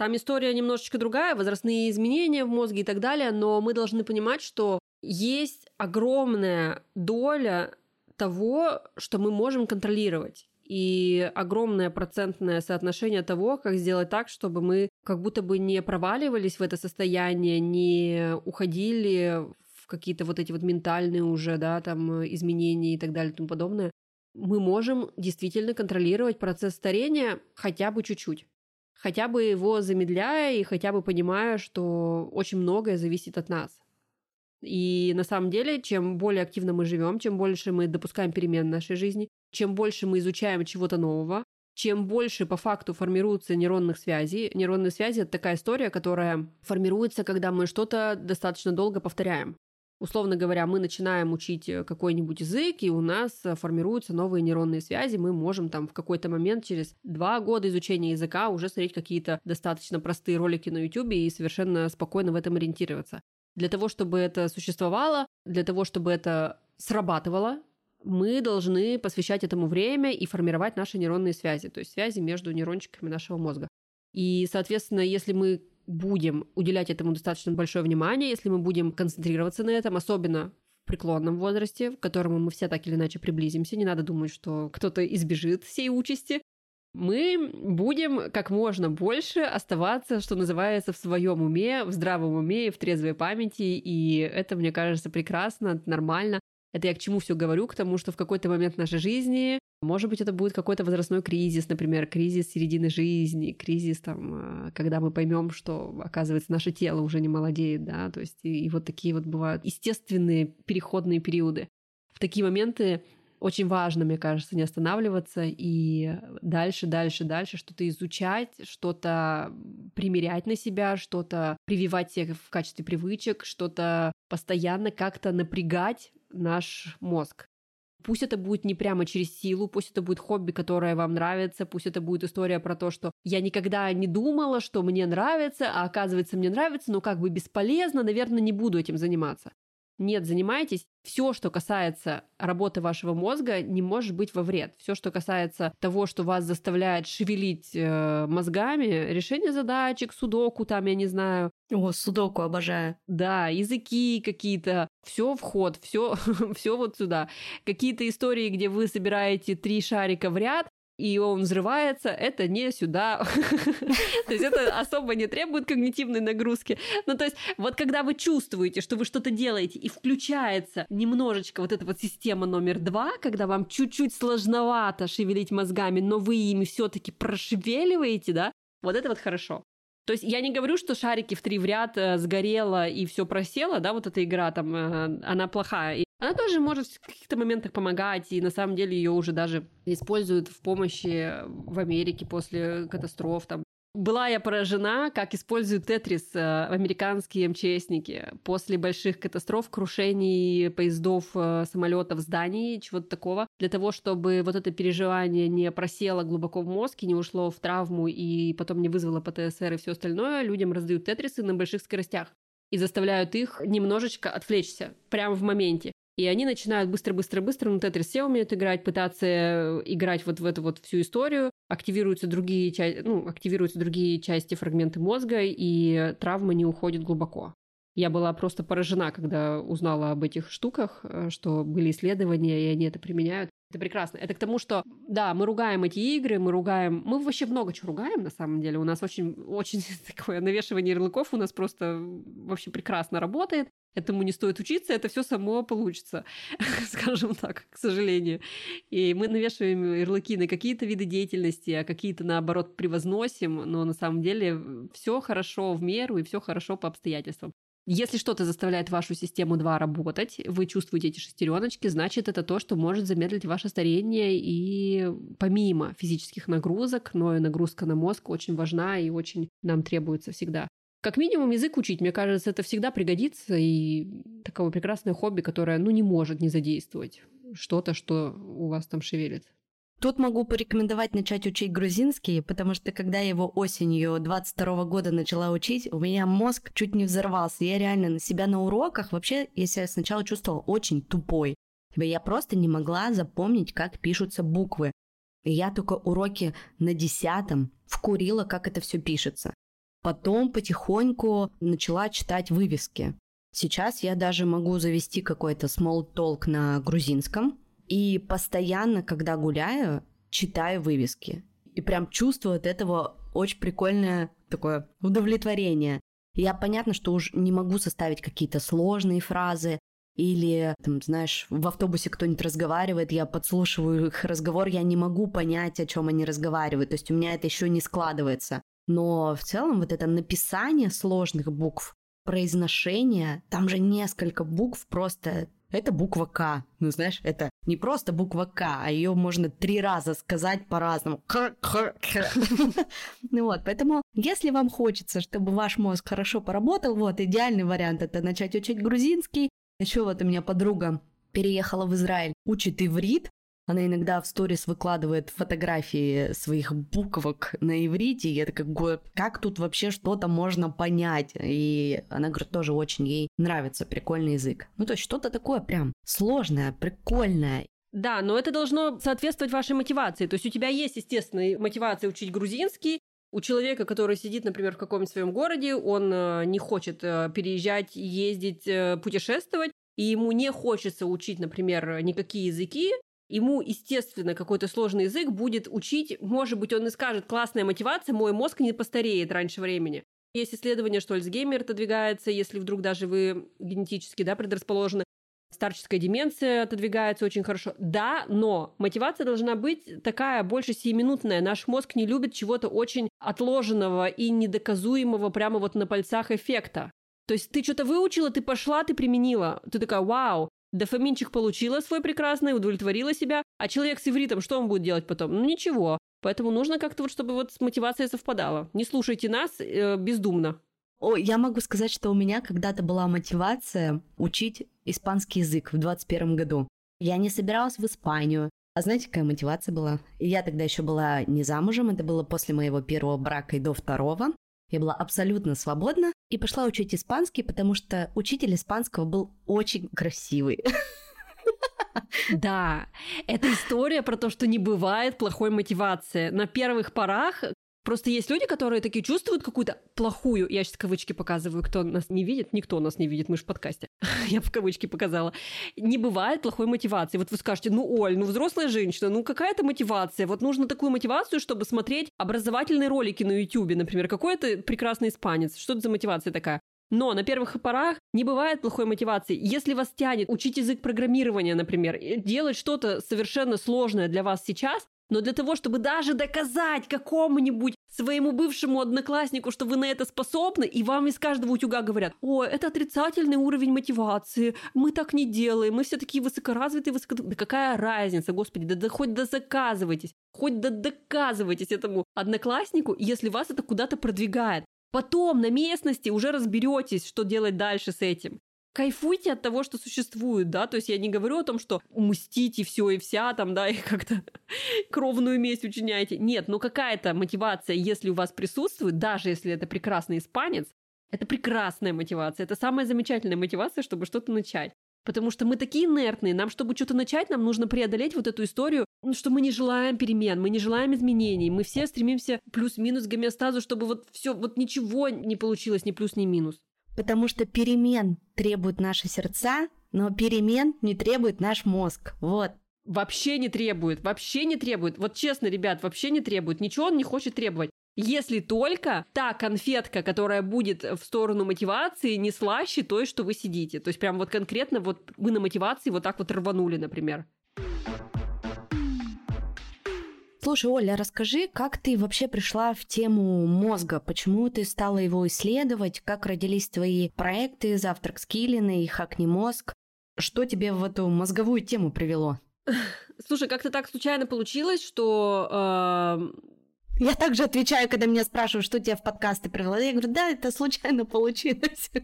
Там история немножечко другая, возрастные изменения в мозге и так далее, но мы должны понимать, что есть огромная доля того, что мы можем контролировать и огромное процентное соотношение того, как сделать так, чтобы мы как будто бы не проваливались в это состояние, не уходили в какие-то вот эти вот ментальные уже, да, там изменения и так далее и тому подобное. Мы можем действительно контролировать процесс старения хотя бы чуть-чуть. Хотя бы его замедляя и хотя бы понимая, что очень многое зависит от нас. И на самом деле, чем более активно мы живем, чем больше мы допускаем перемен в нашей жизни, чем больше мы изучаем чего-то нового, чем больше по факту формируются нейронных связей. Нейронные связи — это такая история, которая формируется, когда мы что-то достаточно долго повторяем. Условно говоря, мы начинаем учить какой-нибудь язык, и у нас формируются новые нейронные связи. Мы можем там в какой-то момент через два года изучения языка уже смотреть какие-то достаточно простые ролики на YouTube и совершенно спокойно в этом ориентироваться. Для того, чтобы это существовало, для того, чтобы это срабатывало, мы должны посвящать этому время и формировать наши нейронные связи, то есть связи между нейрончиками нашего мозга. И, соответственно, если мы будем уделять этому достаточно большое внимание, если мы будем концентрироваться на этом, особенно в преклонном возрасте, к которому мы все так или иначе приблизимся, не надо думать, что кто-то избежит всей участи, мы будем как можно больше оставаться, что называется, в своем уме, в здравом уме и в трезвой памяти, и это, мне кажется, прекрасно, нормально. Это я к чему все говорю, к тому, что в какой-то момент нашей жизни, может быть, это будет какой-то возрастной кризис, например, кризис середины жизни, кризис там, э, когда мы поймем, что, оказывается, наше тело уже не молодеет, да, то есть и, и вот такие вот бывают естественные переходные периоды. В такие моменты очень важно, мне кажется, не останавливаться и дальше, дальше, дальше что-то изучать, что-то примерять на себя, что-то прививать себе в качестве привычек, что-то постоянно как-то напрягать наш мозг. Пусть это будет не прямо через силу, пусть это будет хобби, которое вам нравится, пусть это будет история про то, что я никогда не думала, что мне нравится, а оказывается мне нравится, но как бы бесполезно, наверное, не буду этим заниматься. Нет, занимайтесь. Все, что касается работы вашего мозга, не может быть во вред. Все, что касается того, что вас заставляет шевелить э, мозгами, решение задачек, судоку, там, я не знаю. О, судоку обожаю. Да, языки какие-то, все вход, все, *laughs* все вот сюда. Какие-то истории, где вы собираете три шарика в ряд, и он взрывается, это не сюда. *laughs* То есть это особо не требует когнитивной нагрузки. Ну, то есть вот когда вы чувствуете, что вы что-то делаете, и включается немножечко вот эта вот система номер два, когда вам чуть-чуть сложновато шевелить мозгами, но вы ими все таки прошевеливаете, да, вот это вот хорошо. То есть я не говорю, что шарики в три в ряд э, сгорело и все просело, да, вот эта игра там, э, она плохая. Она тоже может в каких-то моментах помогать, и на самом деле ее уже даже используют в помощи в Америке после катастроф, там, была я поражена, как используют Тетрис э, американские МЧСники после больших катастроф, крушений поездов, э, самолетов, зданий, чего-то такого, для того, чтобы вот это переживание не просело глубоко в мозг и не ушло в травму и потом не вызвало ПТСР и все остальное, людям раздают Тетрисы на больших скоростях. И заставляют их немножечко отвлечься прямо в моменте. И они начинают быстро-быстро-быстро, ну, Тетрис все умеют играть, пытаться э, играть вот в эту вот всю историю. Активируются другие, ну, активируются другие части, фрагменты мозга, и травма не уходит глубоко. Я была просто поражена, когда узнала об этих штуках, э, что были исследования, и они это применяют. Это прекрасно. Это к тому, что, да, мы ругаем эти игры, мы ругаем... Мы вообще много чего ругаем, на самом деле. У нас очень, очень *laughs* такое навешивание ярлыков у нас просто вообще прекрасно работает. Этому не стоит учиться, это все само получится, *laughs* скажем так, к сожалению. И мы навешиваем ярлыки на какие-то виды деятельности, а какие-то, наоборот, превозносим, но на самом деле все хорошо в меру и все хорошо по обстоятельствам. Если что-то заставляет вашу систему 2 работать, вы чувствуете эти шестереночки, значит, это то, что может замедлить ваше старение. И помимо физических нагрузок, но и нагрузка на мозг очень важна и очень нам требуется всегда. Как минимум язык учить, мне кажется, это всегда пригодится, и такое прекрасное хобби, которое, ну, не может не задействовать что-то, что у вас там шевелит. Тут могу порекомендовать начать учить грузинский, потому что когда я его осенью 22 года начала учить, у меня мозг чуть не взорвался. Я реально на себя на уроках вообще, я себя сначала чувствовала очень тупой. Я просто не могла запомнить, как пишутся буквы. И я только уроки на десятом вкурила, как это все пишется. Потом потихоньку начала читать вывески. Сейчас я даже могу завести какой-то small talk на грузинском, и постоянно, когда гуляю, читаю вывески. И прям чувствую от этого очень прикольное такое удовлетворение. Я понятно, что уж не могу составить какие-то сложные фразы, или, там, знаешь, в автобусе кто-нибудь разговаривает, я подслушиваю их разговор, я не могу понять, о чем они разговаривают. То есть у меня это еще не складывается. Но в целом вот это написание сложных букв, произношение, там же несколько букв просто это буква К. Ну, знаешь, это не просто буква К, а ее можно три раза сказать по-разному. *laughs* Ну вот, поэтому, если вам хочется, чтобы ваш мозг хорошо поработал, вот, идеальный вариант это начать учить грузинский, еще вот у меня подруга переехала в Израиль, учит иврит, она иногда в сторис выкладывает фотографии своих буквок на иврите, и я такая, как тут вообще что-то можно понять? И она говорит, тоже очень ей нравится прикольный язык. Ну, то есть что-то такое прям сложное, прикольное. Да, но это должно соответствовать вашей мотивации. То есть у тебя есть, естественно, мотивация учить грузинский, у человека, который сидит, например, в каком-нибудь своем городе, он э, не хочет э, переезжать, ездить, э, путешествовать, и ему не хочется учить, например, никакие языки, ему, естественно, какой-то сложный язык будет учить, может быть, он и скажет, классная мотивация, мой мозг не постареет раньше времени. Есть исследование, что Альцгеймер отодвигается, если вдруг даже вы генетически да, предрасположены, старческая деменция отодвигается очень хорошо. Да, но мотивация должна быть такая больше сиюминутная. Наш мозг не любит чего-то очень отложенного и недоказуемого прямо вот на пальцах эффекта. То есть ты что-то выучила, ты пошла, ты применила. Ты такая, вау, дофаминчик получила свой прекрасный, удовлетворила себя, а человек с ивритом, что он будет делать потом? Ну ничего. Поэтому нужно как-то вот, чтобы вот мотивация совпадала. Не слушайте нас э, бездумно. О, я могу сказать, что у меня когда-то была мотивация учить испанский язык в 21 году. Я не собиралась в Испанию. А знаете, какая мотивация была? Я тогда еще была не замужем, это было после моего первого брака и до второго. Я была абсолютно свободна и пошла учить испанский, потому что учитель испанского был очень красивый. Да, это история про то, что не бывает плохой мотивации. На первых порах Просто есть люди, которые такие чувствуют какую-то плохую, я сейчас кавычки показываю, кто нас не видит, никто нас не видит, мы же в подкасте, *laughs* я в кавычки показала. Не бывает плохой мотивации. Вот вы скажете, ну, Оль, ну, взрослая женщина, ну, какая-то мотивация. Вот нужно такую мотивацию, чтобы смотреть образовательные ролики на YouTube, например, какой это прекрасный испанец, что это за мотивация такая? Но на первых порах не бывает плохой мотивации. Если вас тянет учить язык программирования, например, делать что-то совершенно сложное для вас сейчас, но для того, чтобы даже доказать какому-нибудь своему бывшему однокласснику, что вы на это способны, и вам из каждого утюга говорят, о, это отрицательный уровень мотивации, мы так не делаем, мы все такие высокоразвитые, высоко... Да какая разница, господи, да, да хоть да заказывайтесь, хоть да доказывайтесь этому однокласснику, если вас это куда-то продвигает. Потом на местности уже разберетесь, что делать дальше с этим кайфуйте от того, что существует, да, то есть я не говорю о том, что мстите все и вся там, да, *laughs* и как-то кровную месть учиняете. Нет, но какая-то мотивация, если у вас присутствует, даже если это прекрасный испанец, это прекрасная мотивация, это самая замечательная мотивация, чтобы что-то начать. Потому что мы такие инертные, нам, чтобы что-то начать, нам нужно преодолеть вот эту историю, ну, что мы не желаем перемен, мы не желаем изменений, мы все стремимся плюс-минус гомеостазу, чтобы вот все, вот ничего не получилось, ни плюс, ни минус. Потому что перемен требуют наши сердца, но перемен не требует наш мозг. Вот. Вообще не требует, вообще не требует. Вот честно, ребят, вообще не требует. Ничего он не хочет требовать. Если только та конфетка, которая будет в сторону мотивации, не слаще той, что вы сидите. То есть прям вот конкретно вот вы на мотивации вот так вот рванули, например. Слушай, Оля, расскажи, как ты вообще пришла в тему мозга? Почему ты стала его исследовать? Как родились твои проекты «Завтрак с Киллиной» и «Хакни мозг»? Что тебе в эту мозговую тему привело? *laughs* Слушай, как-то так случайно получилось, что э, я также отвечаю, когда меня спрашивают, что тебя в подкасты привело. Я говорю, да, это случайно получилось. *laughs*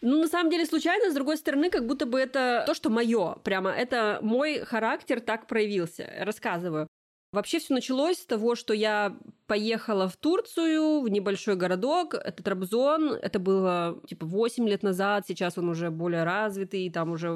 Ну, на самом деле, случайно, с другой стороны, как будто бы это то, что мое. Прямо это мой характер так проявился. Рассказываю. Вообще все началось с того, что я поехала в Турцию, в небольшой городок, это Трабзон, это было типа 8 лет назад, сейчас он уже более развитый, там уже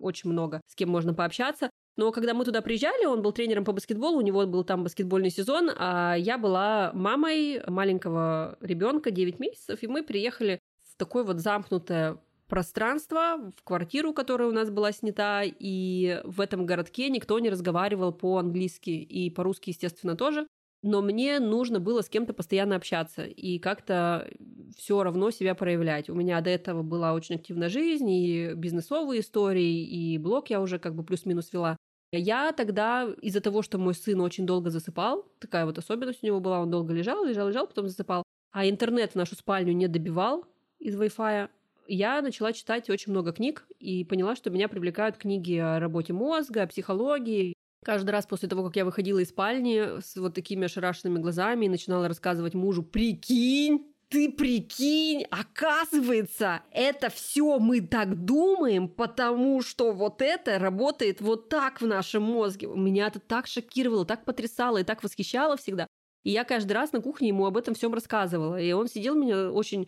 очень много с кем можно пообщаться. Но когда мы туда приезжали, он был тренером по баскетболу, у него был там баскетбольный сезон, а я была мамой маленького ребенка 9 месяцев, и мы приехали в такое вот замкнутое пространство, в квартиру, которая у нас была снята, и в этом городке никто не разговаривал по-английски и по-русски, естественно, тоже. Но мне нужно было с кем-то постоянно общаться и как-то все равно себя проявлять. У меня до этого была очень активная жизнь, и бизнесовые истории, и блог я уже как бы плюс-минус вела. Я тогда из-за того, что мой сын очень долго засыпал, такая вот особенность у него была, он долго лежал, лежал, лежал, потом засыпал, а интернет в нашу спальню не добивал из Wi-Fi, я начала читать очень много книг и поняла, что меня привлекают книги о работе мозга, о психологии. Каждый раз после того, как я выходила из спальни с вот такими ошарашенными глазами и начинала рассказывать мужу, прикинь, ты прикинь, оказывается, это все мы так думаем, потому что вот это работает вот так в нашем мозге. Меня это так шокировало, так потрясало и так восхищало всегда. И я каждый раз на кухне ему об этом всем рассказывала. И он сидел меня очень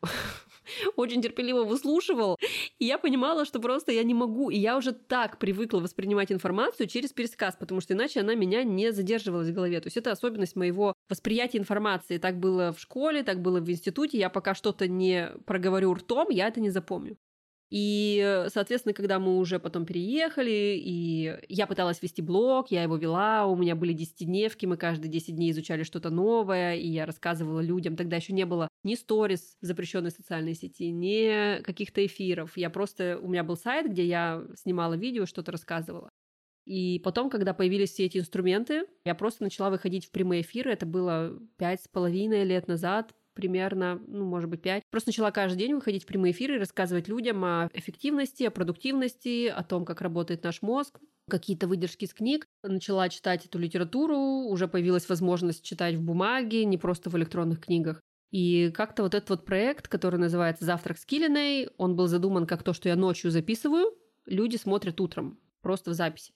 *laughs* очень терпеливо выслушивал, и я понимала, что просто я не могу, и я уже так привыкла воспринимать информацию через пересказ, потому что иначе она меня не задерживалась в голове. То есть это особенность моего восприятия информации. Так было в школе, так было в институте. Я пока что-то не проговорю ртом, я это не запомню. И, соответственно, когда мы уже потом переехали, и я пыталась вести блог, я его вела, у меня были десятидневки, мы каждые 10 дней изучали что-то новое, и я рассказывала людям. Тогда еще не было ни сторис запрещенной социальной сети, ни каких-то эфиров. Я просто... У меня был сайт, где я снимала видео, что-то рассказывала. И потом, когда появились все эти инструменты, я просто начала выходить в прямые эфиры. Это было пять с половиной лет назад, примерно, ну, может быть, пять. Просто начала каждый день выходить в прямые эфиры и рассказывать людям о эффективности, о продуктивности, о том, как работает наш мозг, какие-то выдержки из книг. Начала читать эту литературу, уже появилась возможность читать в бумаге, не просто в электронных книгах. И как-то вот этот вот проект, который называется «Завтрак с Киллиной», он был задуман как то, что я ночью записываю, люди смотрят утром, просто в записи.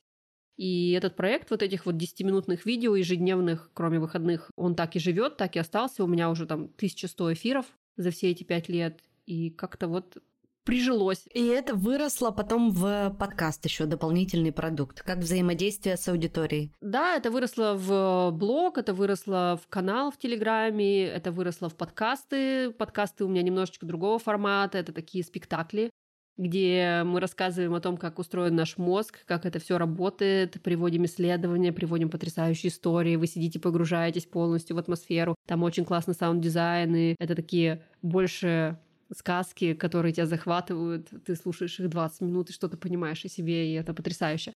И этот проект вот этих вот 10-минутных видео ежедневных, кроме выходных, он так и живет, так и остался. У меня уже там 1100 эфиров за все эти пять лет. И как-то вот прижилось. И это выросло потом в подкаст еще, дополнительный продукт, как взаимодействие с аудиторией. Да, это выросло в блог, это выросло в канал в Телеграме, это выросло в подкасты. Подкасты у меня немножечко другого формата, это такие спектакли, где мы рассказываем о том, как устроен наш мозг, как это все работает, приводим исследования, приводим потрясающие истории, вы сидите, погружаетесь полностью в атмосферу. Там очень классный саунд-дизайн, и это такие больше сказки, которые тебя захватывают, ты слушаешь их 20 минут и что-то понимаешь о себе, и это потрясающе.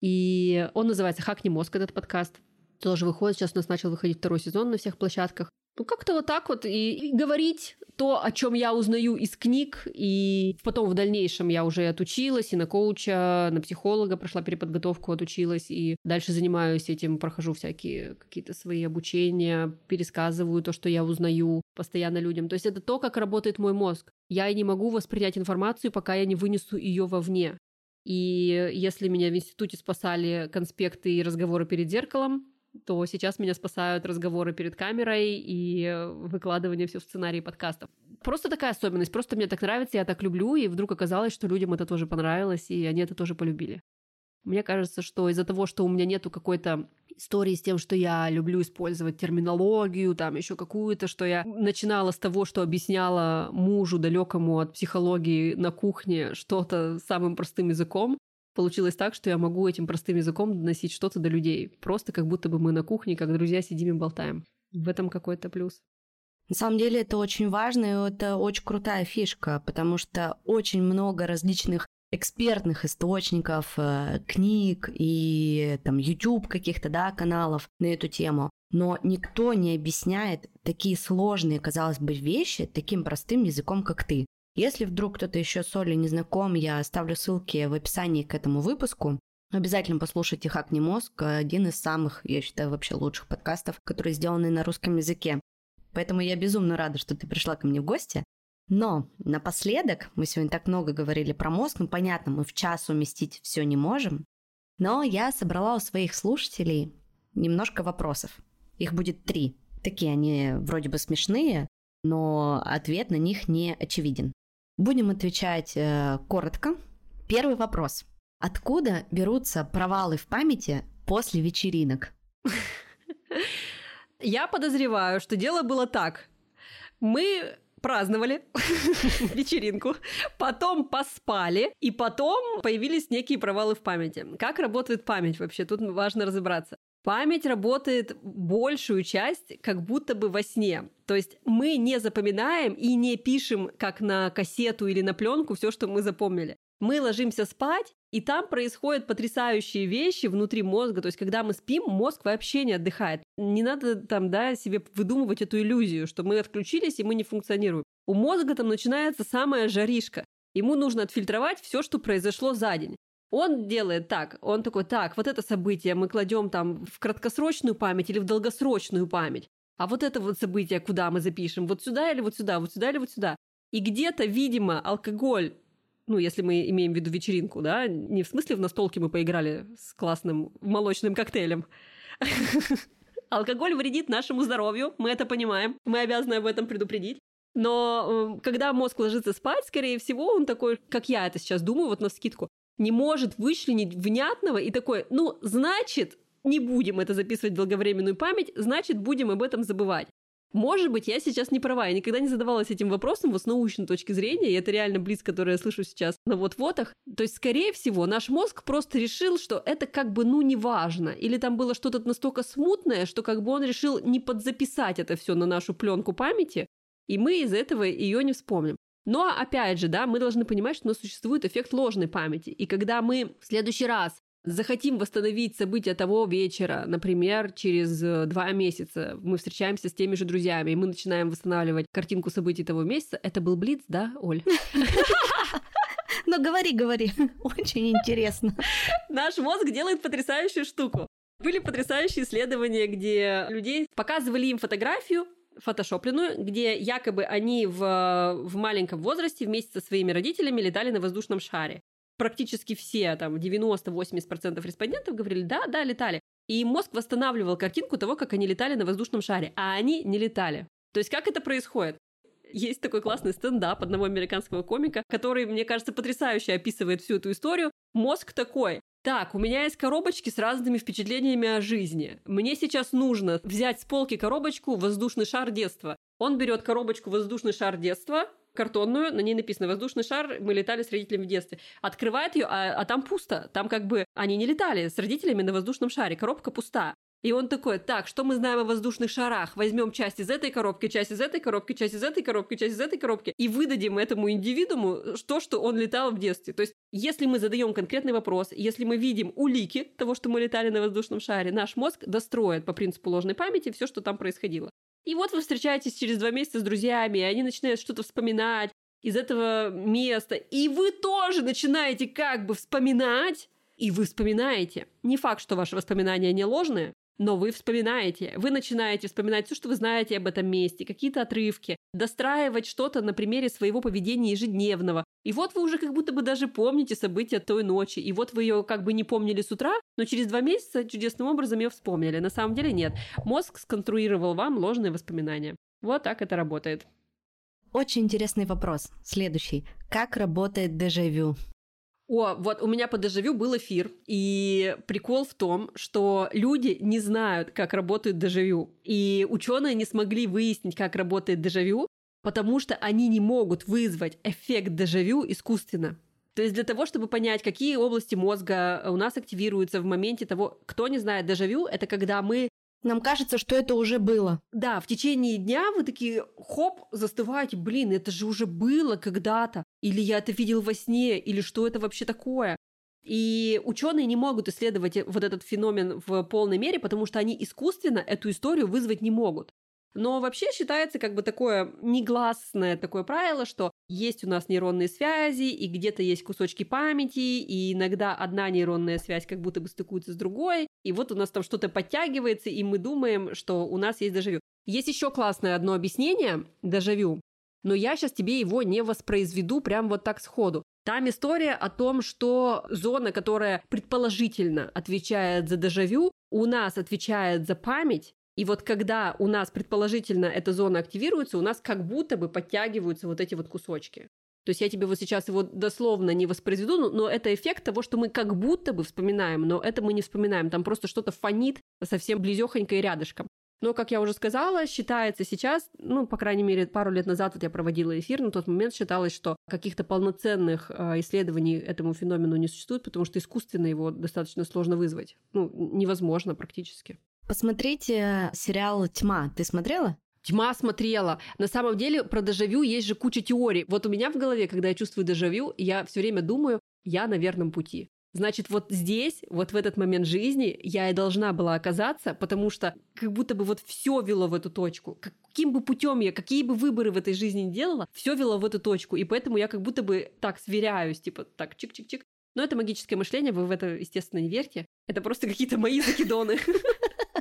И он называется «Хакни мозг», этот подкаст. Тоже выходит, сейчас у нас начал выходить второй сезон на всех площадках. Ну, как-то вот так вот и, и говорить то, о чем я узнаю из книг, и потом в дальнейшем я уже отучилась и на коуча, на психолога прошла переподготовку, отучилась, и дальше занимаюсь этим, прохожу всякие какие-то свои обучения, пересказываю то, что я узнаю постоянно людям. То есть это то, как работает мой мозг. Я не могу воспринять информацию, пока я не вынесу ее вовне. И если меня в институте спасали конспекты и разговоры перед зеркалом, то сейчас меня спасают разговоры перед камерой и выкладывание все в сценарии подкастов. Просто такая особенность, просто мне так нравится, я так люблю, и вдруг оказалось, что людям это тоже понравилось, и они это тоже полюбили. Мне кажется, что из-за того, что у меня нету какой-то истории с тем, что я люблю использовать терминологию, там еще какую-то, что я начинала с того, что объясняла мужу далекому от психологии на кухне что-то самым простым языком, Получилось так, что я могу этим простым языком доносить что-то до людей. Просто как будто бы мы на кухне, как друзья, сидим и болтаем. В этом какой-то плюс. На самом деле это очень важно, и это очень крутая фишка, потому что очень много различных экспертных источников, э, книг и там YouTube каких-то, да, каналов на эту тему. Но никто не объясняет такие сложные, казалось бы, вещи таким простым языком, как ты. Если вдруг кто-то еще с Олей не знаком, я оставлю ссылки в описании к этому выпуску. Обязательно послушайте «Хакни мозг», один из самых, я считаю, вообще лучших подкастов, которые сделаны на русском языке. Поэтому я безумно рада, что ты пришла ко мне в гости. Но напоследок, мы сегодня так много говорили про мозг, ну понятно, мы в час уместить все не можем, но я собрала у своих слушателей немножко вопросов. Их будет три. Такие они вроде бы смешные, но ответ на них не очевиден. Будем отвечать э, коротко. Первый вопрос. Откуда берутся провалы в памяти после вечеринок? *laughs* Я подозреваю, что дело было так. Мы праздновали *laughs* вечеринку, потом поспали, и потом появились некие провалы в памяти. Как работает память вообще? Тут важно разобраться. Память работает большую часть как будто бы во сне. То есть мы не запоминаем и не пишем, как на кассету или на пленку, все, что мы запомнили. Мы ложимся спать, и там происходят потрясающие вещи внутри мозга. То есть, когда мы спим, мозг вообще не отдыхает. Не надо там, да, себе выдумывать эту иллюзию, что мы отключились и мы не функционируем. У мозга там начинается самая жаришка. Ему нужно отфильтровать все, что произошло за день. Он делает так, он такой, так, вот это событие мы кладем там в краткосрочную память или в долгосрочную память. А вот это вот событие, куда мы запишем? Вот сюда или вот сюда, вот сюда или вот сюда? И где-то, видимо, алкоголь ну, если мы имеем в виду вечеринку, да, не в смысле в настолке мы поиграли с классным молочным коктейлем. *laughs* Алкоголь вредит нашему здоровью, мы это понимаем, мы обязаны об этом предупредить. Но э, когда мозг ложится спать, скорее всего, он такой, как я это сейчас думаю, вот на скидку, не может вычленить внятного и такой, ну, значит, не будем это записывать в долговременную память, значит, будем об этом забывать. Может быть, я сейчас не права, я никогда не задавалась этим вопросом вот с научной точки зрения, и это реально близ, которое я слышу сейчас на вот-вотах. То есть, скорее всего, наш мозг просто решил, что это как бы, ну, не важно, или там было что-то настолько смутное, что как бы он решил не подзаписать это все на нашу пленку памяти, и мы из этого ее не вспомним. Но, опять же, да, мы должны понимать, что у нас существует эффект ложной памяти. И когда мы в следующий раз захотим восстановить события того вечера, например, через э, два месяца мы встречаемся с теми же друзьями, и мы начинаем восстанавливать картинку событий того месяца, это был Блиц, да, Оль? *laughs* Ну, говори, говори. Очень интересно. Наш мозг делает потрясающую штуку. Были потрясающие исследования, где людей показывали им фотографию, фотошопленную, где якобы они в, в маленьком возрасте вместе со своими родителями летали на воздушном шаре практически все, там, 90-80% респондентов говорили, да, да, летали. И мозг восстанавливал картинку того, как они летали на воздушном шаре, а они не летали. То есть как это происходит? Есть такой классный стендап одного американского комика, который, мне кажется, потрясающе описывает всю эту историю. Мозг такой, так, у меня есть коробочки с разными впечатлениями о жизни. Мне сейчас нужно взять с полки коробочку «Воздушный шар детства». Он берет коробочку «Воздушный шар детства», картонную, на ней написано «Воздушный шар, мы летали с родителями в детстве». Открывает ее, а, а там пусто. Там как бы они не летали с родителями на воздушном шаре, коробка пуста. И он такой, так, что мы знаем о воздушных шарах? Возьмем часть из этой коробки, часть из этой коробки, часть из этой коробки, часть из этой коробки и выдадим этому индивидууму то, что он летал в детстве. То есть, если мы задаем конкретный вопрос, если мы видим улики того, что мы летали на воздушном шаре, наш мозг достроит по принципу ложной памяти все, что там происходило. И вот вы встречаетесь через два месяца с друзьями, и они начинают что-то вспоминать из этого места, и вы тоже начинаете как бы вспоминать, и вы вспоминаете. Не факт, что ваши воспоминания не ложные, но вы вспоминаете, вы начинаете вспоминать все, что вы знаете об этом месте, какие-то отрывки, достраивать что-то на примере своего поведения ежедневного. И вот вы уже как будто бы даже помните события той ночи, и вот вы ее как бы не помнили с утра, но через два месяца чудесным образом ее вспомнили. На самом деле нет. Мозг сконструировал вам ложные воспоминания. Вот так это работает. Очень интересный вопрос. Следующий. Как работает дежавю? О, вот у меня по дежавю был эфир, и прикол в том, что люди не знают, как работает дежавю, и ученые не смогли выяснить, как работает дежавю, потому что они не могут вызвать эффект дежавю искусственно. То есть для того, чтобы понять, какие области мозга у нас активируются в моменте того, кто не знает дежавю, это когда мы нам кажется, что это уже было. Да, в течение дня вы такие, хоп, застываете, блин, это же уже было когда-то. Или я это видел во сне, или что это вообще такое. И ученые не могут исследовать вот этот феномен в полной мере, потому что они искусственно эту историю вызвать не могут. Но вообще считается как бы такое негласное такое правило, что есть у нас нейронные связи, и где-то есть кусочки памяти, и иногда одна нейронная связь как будто бы стыкуется с другой, и вот у нас там что-то подтягивается, и мы думаем, что у нас есть дежавю. Есть еще классное одно объяснение дежавю, но я сейчас тебе его не воспроизведу прям вот так сходу. Там история о том, что зона, которая предположительно отвечает за дежавю, у нас отвечает за память, и вот когда у нас предположительно эта зона активируется, у нас как будто бы подтягиваются вот эти вот кусочки. То есть я тебе вот сейчас его дословно не воспроизведу, но это эффект того, что мы как будто бы вспоминаем, но это мы не вспоминаем. Там просто что-то фонит совсем близехонько и рядышком. Но, как я уже сказала, считается сейчас, ну, по крайней мере, пару лет назад вот я проводила эфир, на тот момент считалось, что каких-то полноценных э, исследований этому феномену не существует, потому что искусственно его достаточно сложно вызвать. Ну, невозможно практически. Посмотрите сериал «Тьма». Ты смотрела? Тьма смотрела. На самом деле про дежавю есть же куча теорий. Вот у меня в голове, когда я чувствую дежавю, я все время думаю, я на верном пути. Значит, вот здесь, вот в этот момент жизни я и должна была оказаться, потому что как будто бы вот все вело в эту точку. Каким бы путем я, какие бы выборы в этой жизни не делала, все вело в эту точку. И поэтому я как будто бы так сверяюсь, типа так чик-чик-чик. Но это магическое мышление, вы в это, естественно, не верьте. Это просто какие-то мои закидоны. *laughs*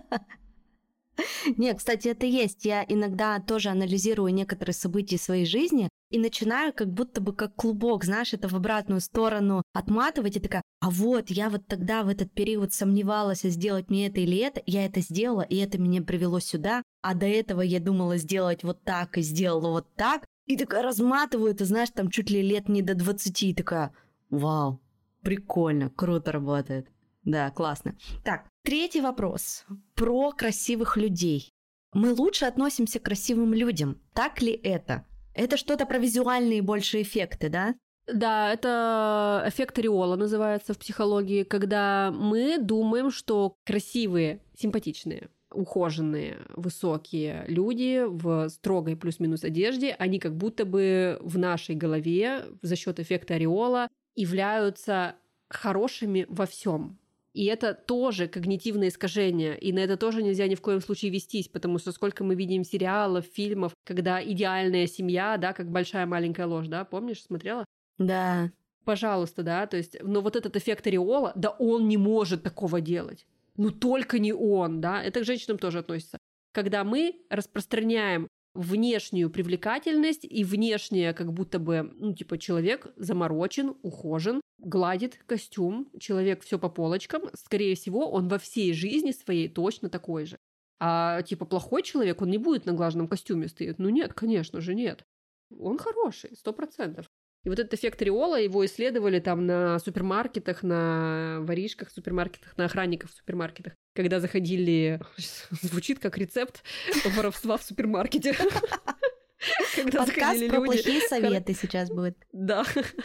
*laughs* Нет, кстати, это есть. Я иногда тоже анализирую некоторые события своей жизни и начинаю как будто бы как клубок, знаешь, это в обратную сторону отматывать и такая, а вот я вот тогда в этот период сомневалась, сделать мне это или это, я это сделала, и это меня привело сюда, а до этого я думала сделать вот так и сделала вот так, и такая разматываю, ты знаешь, там чуть ли лет не до 20, и такая, вау, прикольно, круто работает. Да, классно. Так, третий вопрос про красивых людей. Мы лучше относимся к красивым людям. Так ли это? Это что-то про визуальные больше эффекты, да? Да, это эффект ореола называется в психологии, когда мы думаем, что красивые, симпатичные, ухоженные, высокие люди в строгой плюс-минус одежде, они как будто бы в нашей голове за счет эффекта ореола являются хорошими во всем. И это тоже когнитивное искажение, и на это тоже нельзя ни в коем случае вестись, потому что сколько мы видим сериалов, фильмов, когда идеальная семья, да, как большая маленькая ложь, да, помнишь, смотрела? Да. Пожалуйста, да, то есть, но вот этот эффект ореола, да он не может такого делать. Ну только не он, да, это к женщинам тоже относится. Когда мы распространяем внешнюю привлекательность и внешнее, как будто бы, ну, типа, человек заморочен, ухожен, гладит костюм, человек все по полочкам, скорее всего, он во всей жизни своей точно такой же. А, типа, плохой человек, он не будет на глаженном костюме стоять. Ну нет, конечно же, нет. Он хороший, сто процентов. И вот этот эффект ореола, его исследовали там на супермаркетах, на воришках супермаркетах, на охранниках в супермаркетах, когда заходили... *laughs* Звучит как рецепт воровства в супермаркете. *laughs* Когда Подкаст про люди... плохие советы сейчас будет. Да,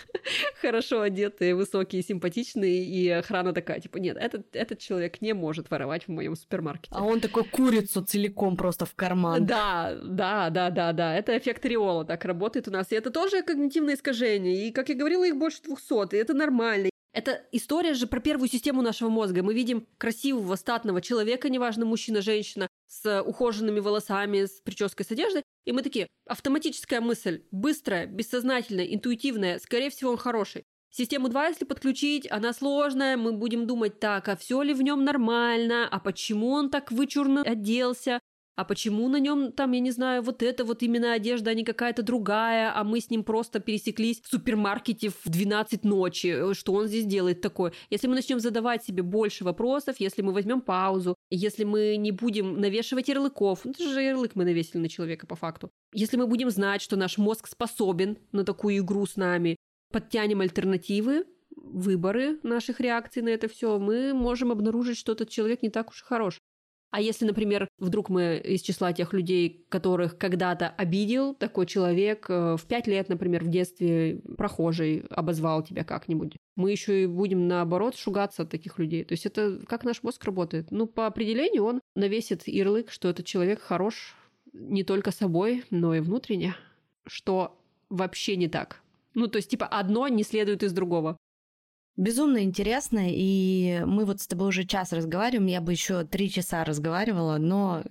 *laughs* хорошо одетые, высокие, симпатичные, и охрана такая, типа, нет, этот, этот человек не может воровать в моем супермаркете. А он такой курицу целиком просто в карман. Да, да, да, да, да, это эффект Риола так работает у нас, и это тоже когнитивное искажение, и, как я говорила, их больше 200, и это нормально. Это история же про первую систему нашего мозга. Мы видим красивого, статного человека, неважно, мужчина, женщина, с ухоженными волосами, с прической, с одеждой, и мы такие, автоматическая мысль, быстрая, бессознательная, интуитивная, скорее всего, он хороший. Систему 2, если подключить, она сложная, мы будем думать так, а все ли в нем нормально, а почему он так вычурно оделся, а почему на нем там, я не знаю, вот это вот именно одежда, а не какая-то другая, а мы с ним просто пересеклись в супермаркете в 12 ночи, что он здесь делает такое? Если мы начнем задавать себе больше вопросов, если мы возьмем паузу, если мы не будем навешивать ярлыков, ну это же ярлык мы навесили на человека по факту, если мы будем знать, что наш мозг способен на такую игру с нами, подтянем альтернативы, выборы наших реакций на это все, мы можем обнаружить, что этот человек не так уж и хорош. А если, например, вдруг мы из числа тех людей, которых когда-то обидел такой человек, э, в пять лет, например, в детстве прохожий обозвал тебя как-нибудь, мы еще и будем, наоборот, шугаться от таких людей. То есть это как наш мозг работает. Ну, по определению он навесит ярлык, что этот человек хорош не только собой, но и внутренне, что вообще не так. Ну, то есть, типа, одно не следует из другого. Безумно интересно, и мы вот с тобой уже час разговариваем, я бы еще три часа разговаривала, но,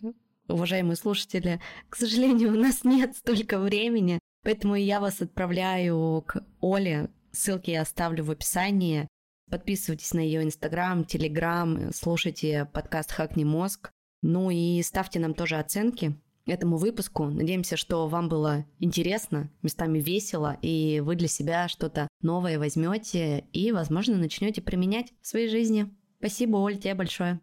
уважаемые слушатели, *laughs* к сожалению, у нас нет столько времени, поэтому я вас отправляю к Оле, ссылки я оставлю в описании. Подписывайтесь на ее инстаграм, телеграм, слушайте подкаст «Хакни мозг», ну и ставьте нам тоже оценки, этому выпуску. Надеемся, что вам было интересно, местами весело, и вы для себя что-то новое возьмете и, возможно, начнете применять в своей жизни. Спасибо, Оль, тебе большое.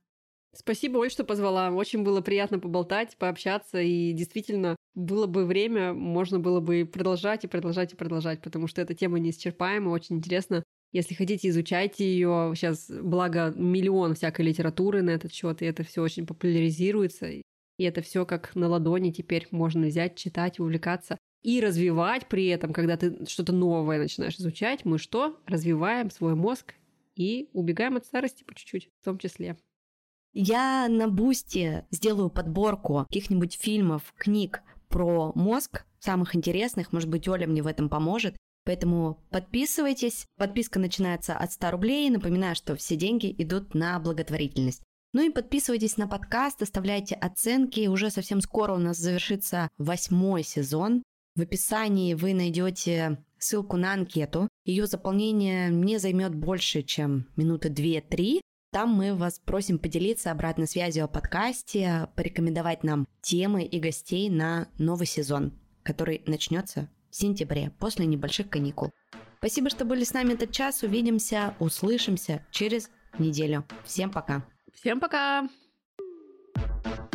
Спасибо, Оль, что позвала. Очень было приятно поболтать, пообщаться, и действительно, было бы время, можно было бы продолжать и продолжать и продолжать, потому что эта тема неисчерпаема, очень интересно. Если хотите, изучайте ее. Сейчас, благо, миллион всякой литературы на этот счет, и это все очень популяризируется. И это все как на ладони теперь можно взять, читать, увлекаться и развивать при этом, когда ты что-то новое начинаешь изучать, мы что? Развиваем свой мозг и убегаем от старости по чуть-чуть, в том числе. Я на Boosty сделаю подборку каких-нибудь фильмов, книг про мозг, самых интересных. Может быть, Оля мне в этом поможет. Поэтому подписывайтесь. Подписка начинается от 100 рублей. Напоминаю, что все деньги идут на благотворительность. Ну и подписывайтесь на подкаст, оставляйте оценки. Уже совсем скоро у нас завершится восьмой сезон. В описании вы найдете ссылку на анкету. Ее заполнение не займет больше, чем минуты 2-3. Там мы вас просим поделиться обратной связью о подкасте, порекомендовать нам темы и гостей на новый сезон, который начнется в сентябре, после небольших каникул. Спасибо, что были с нами этот час. Увидимся, услышимся через неделю. Всем пока. Всем пока! thank you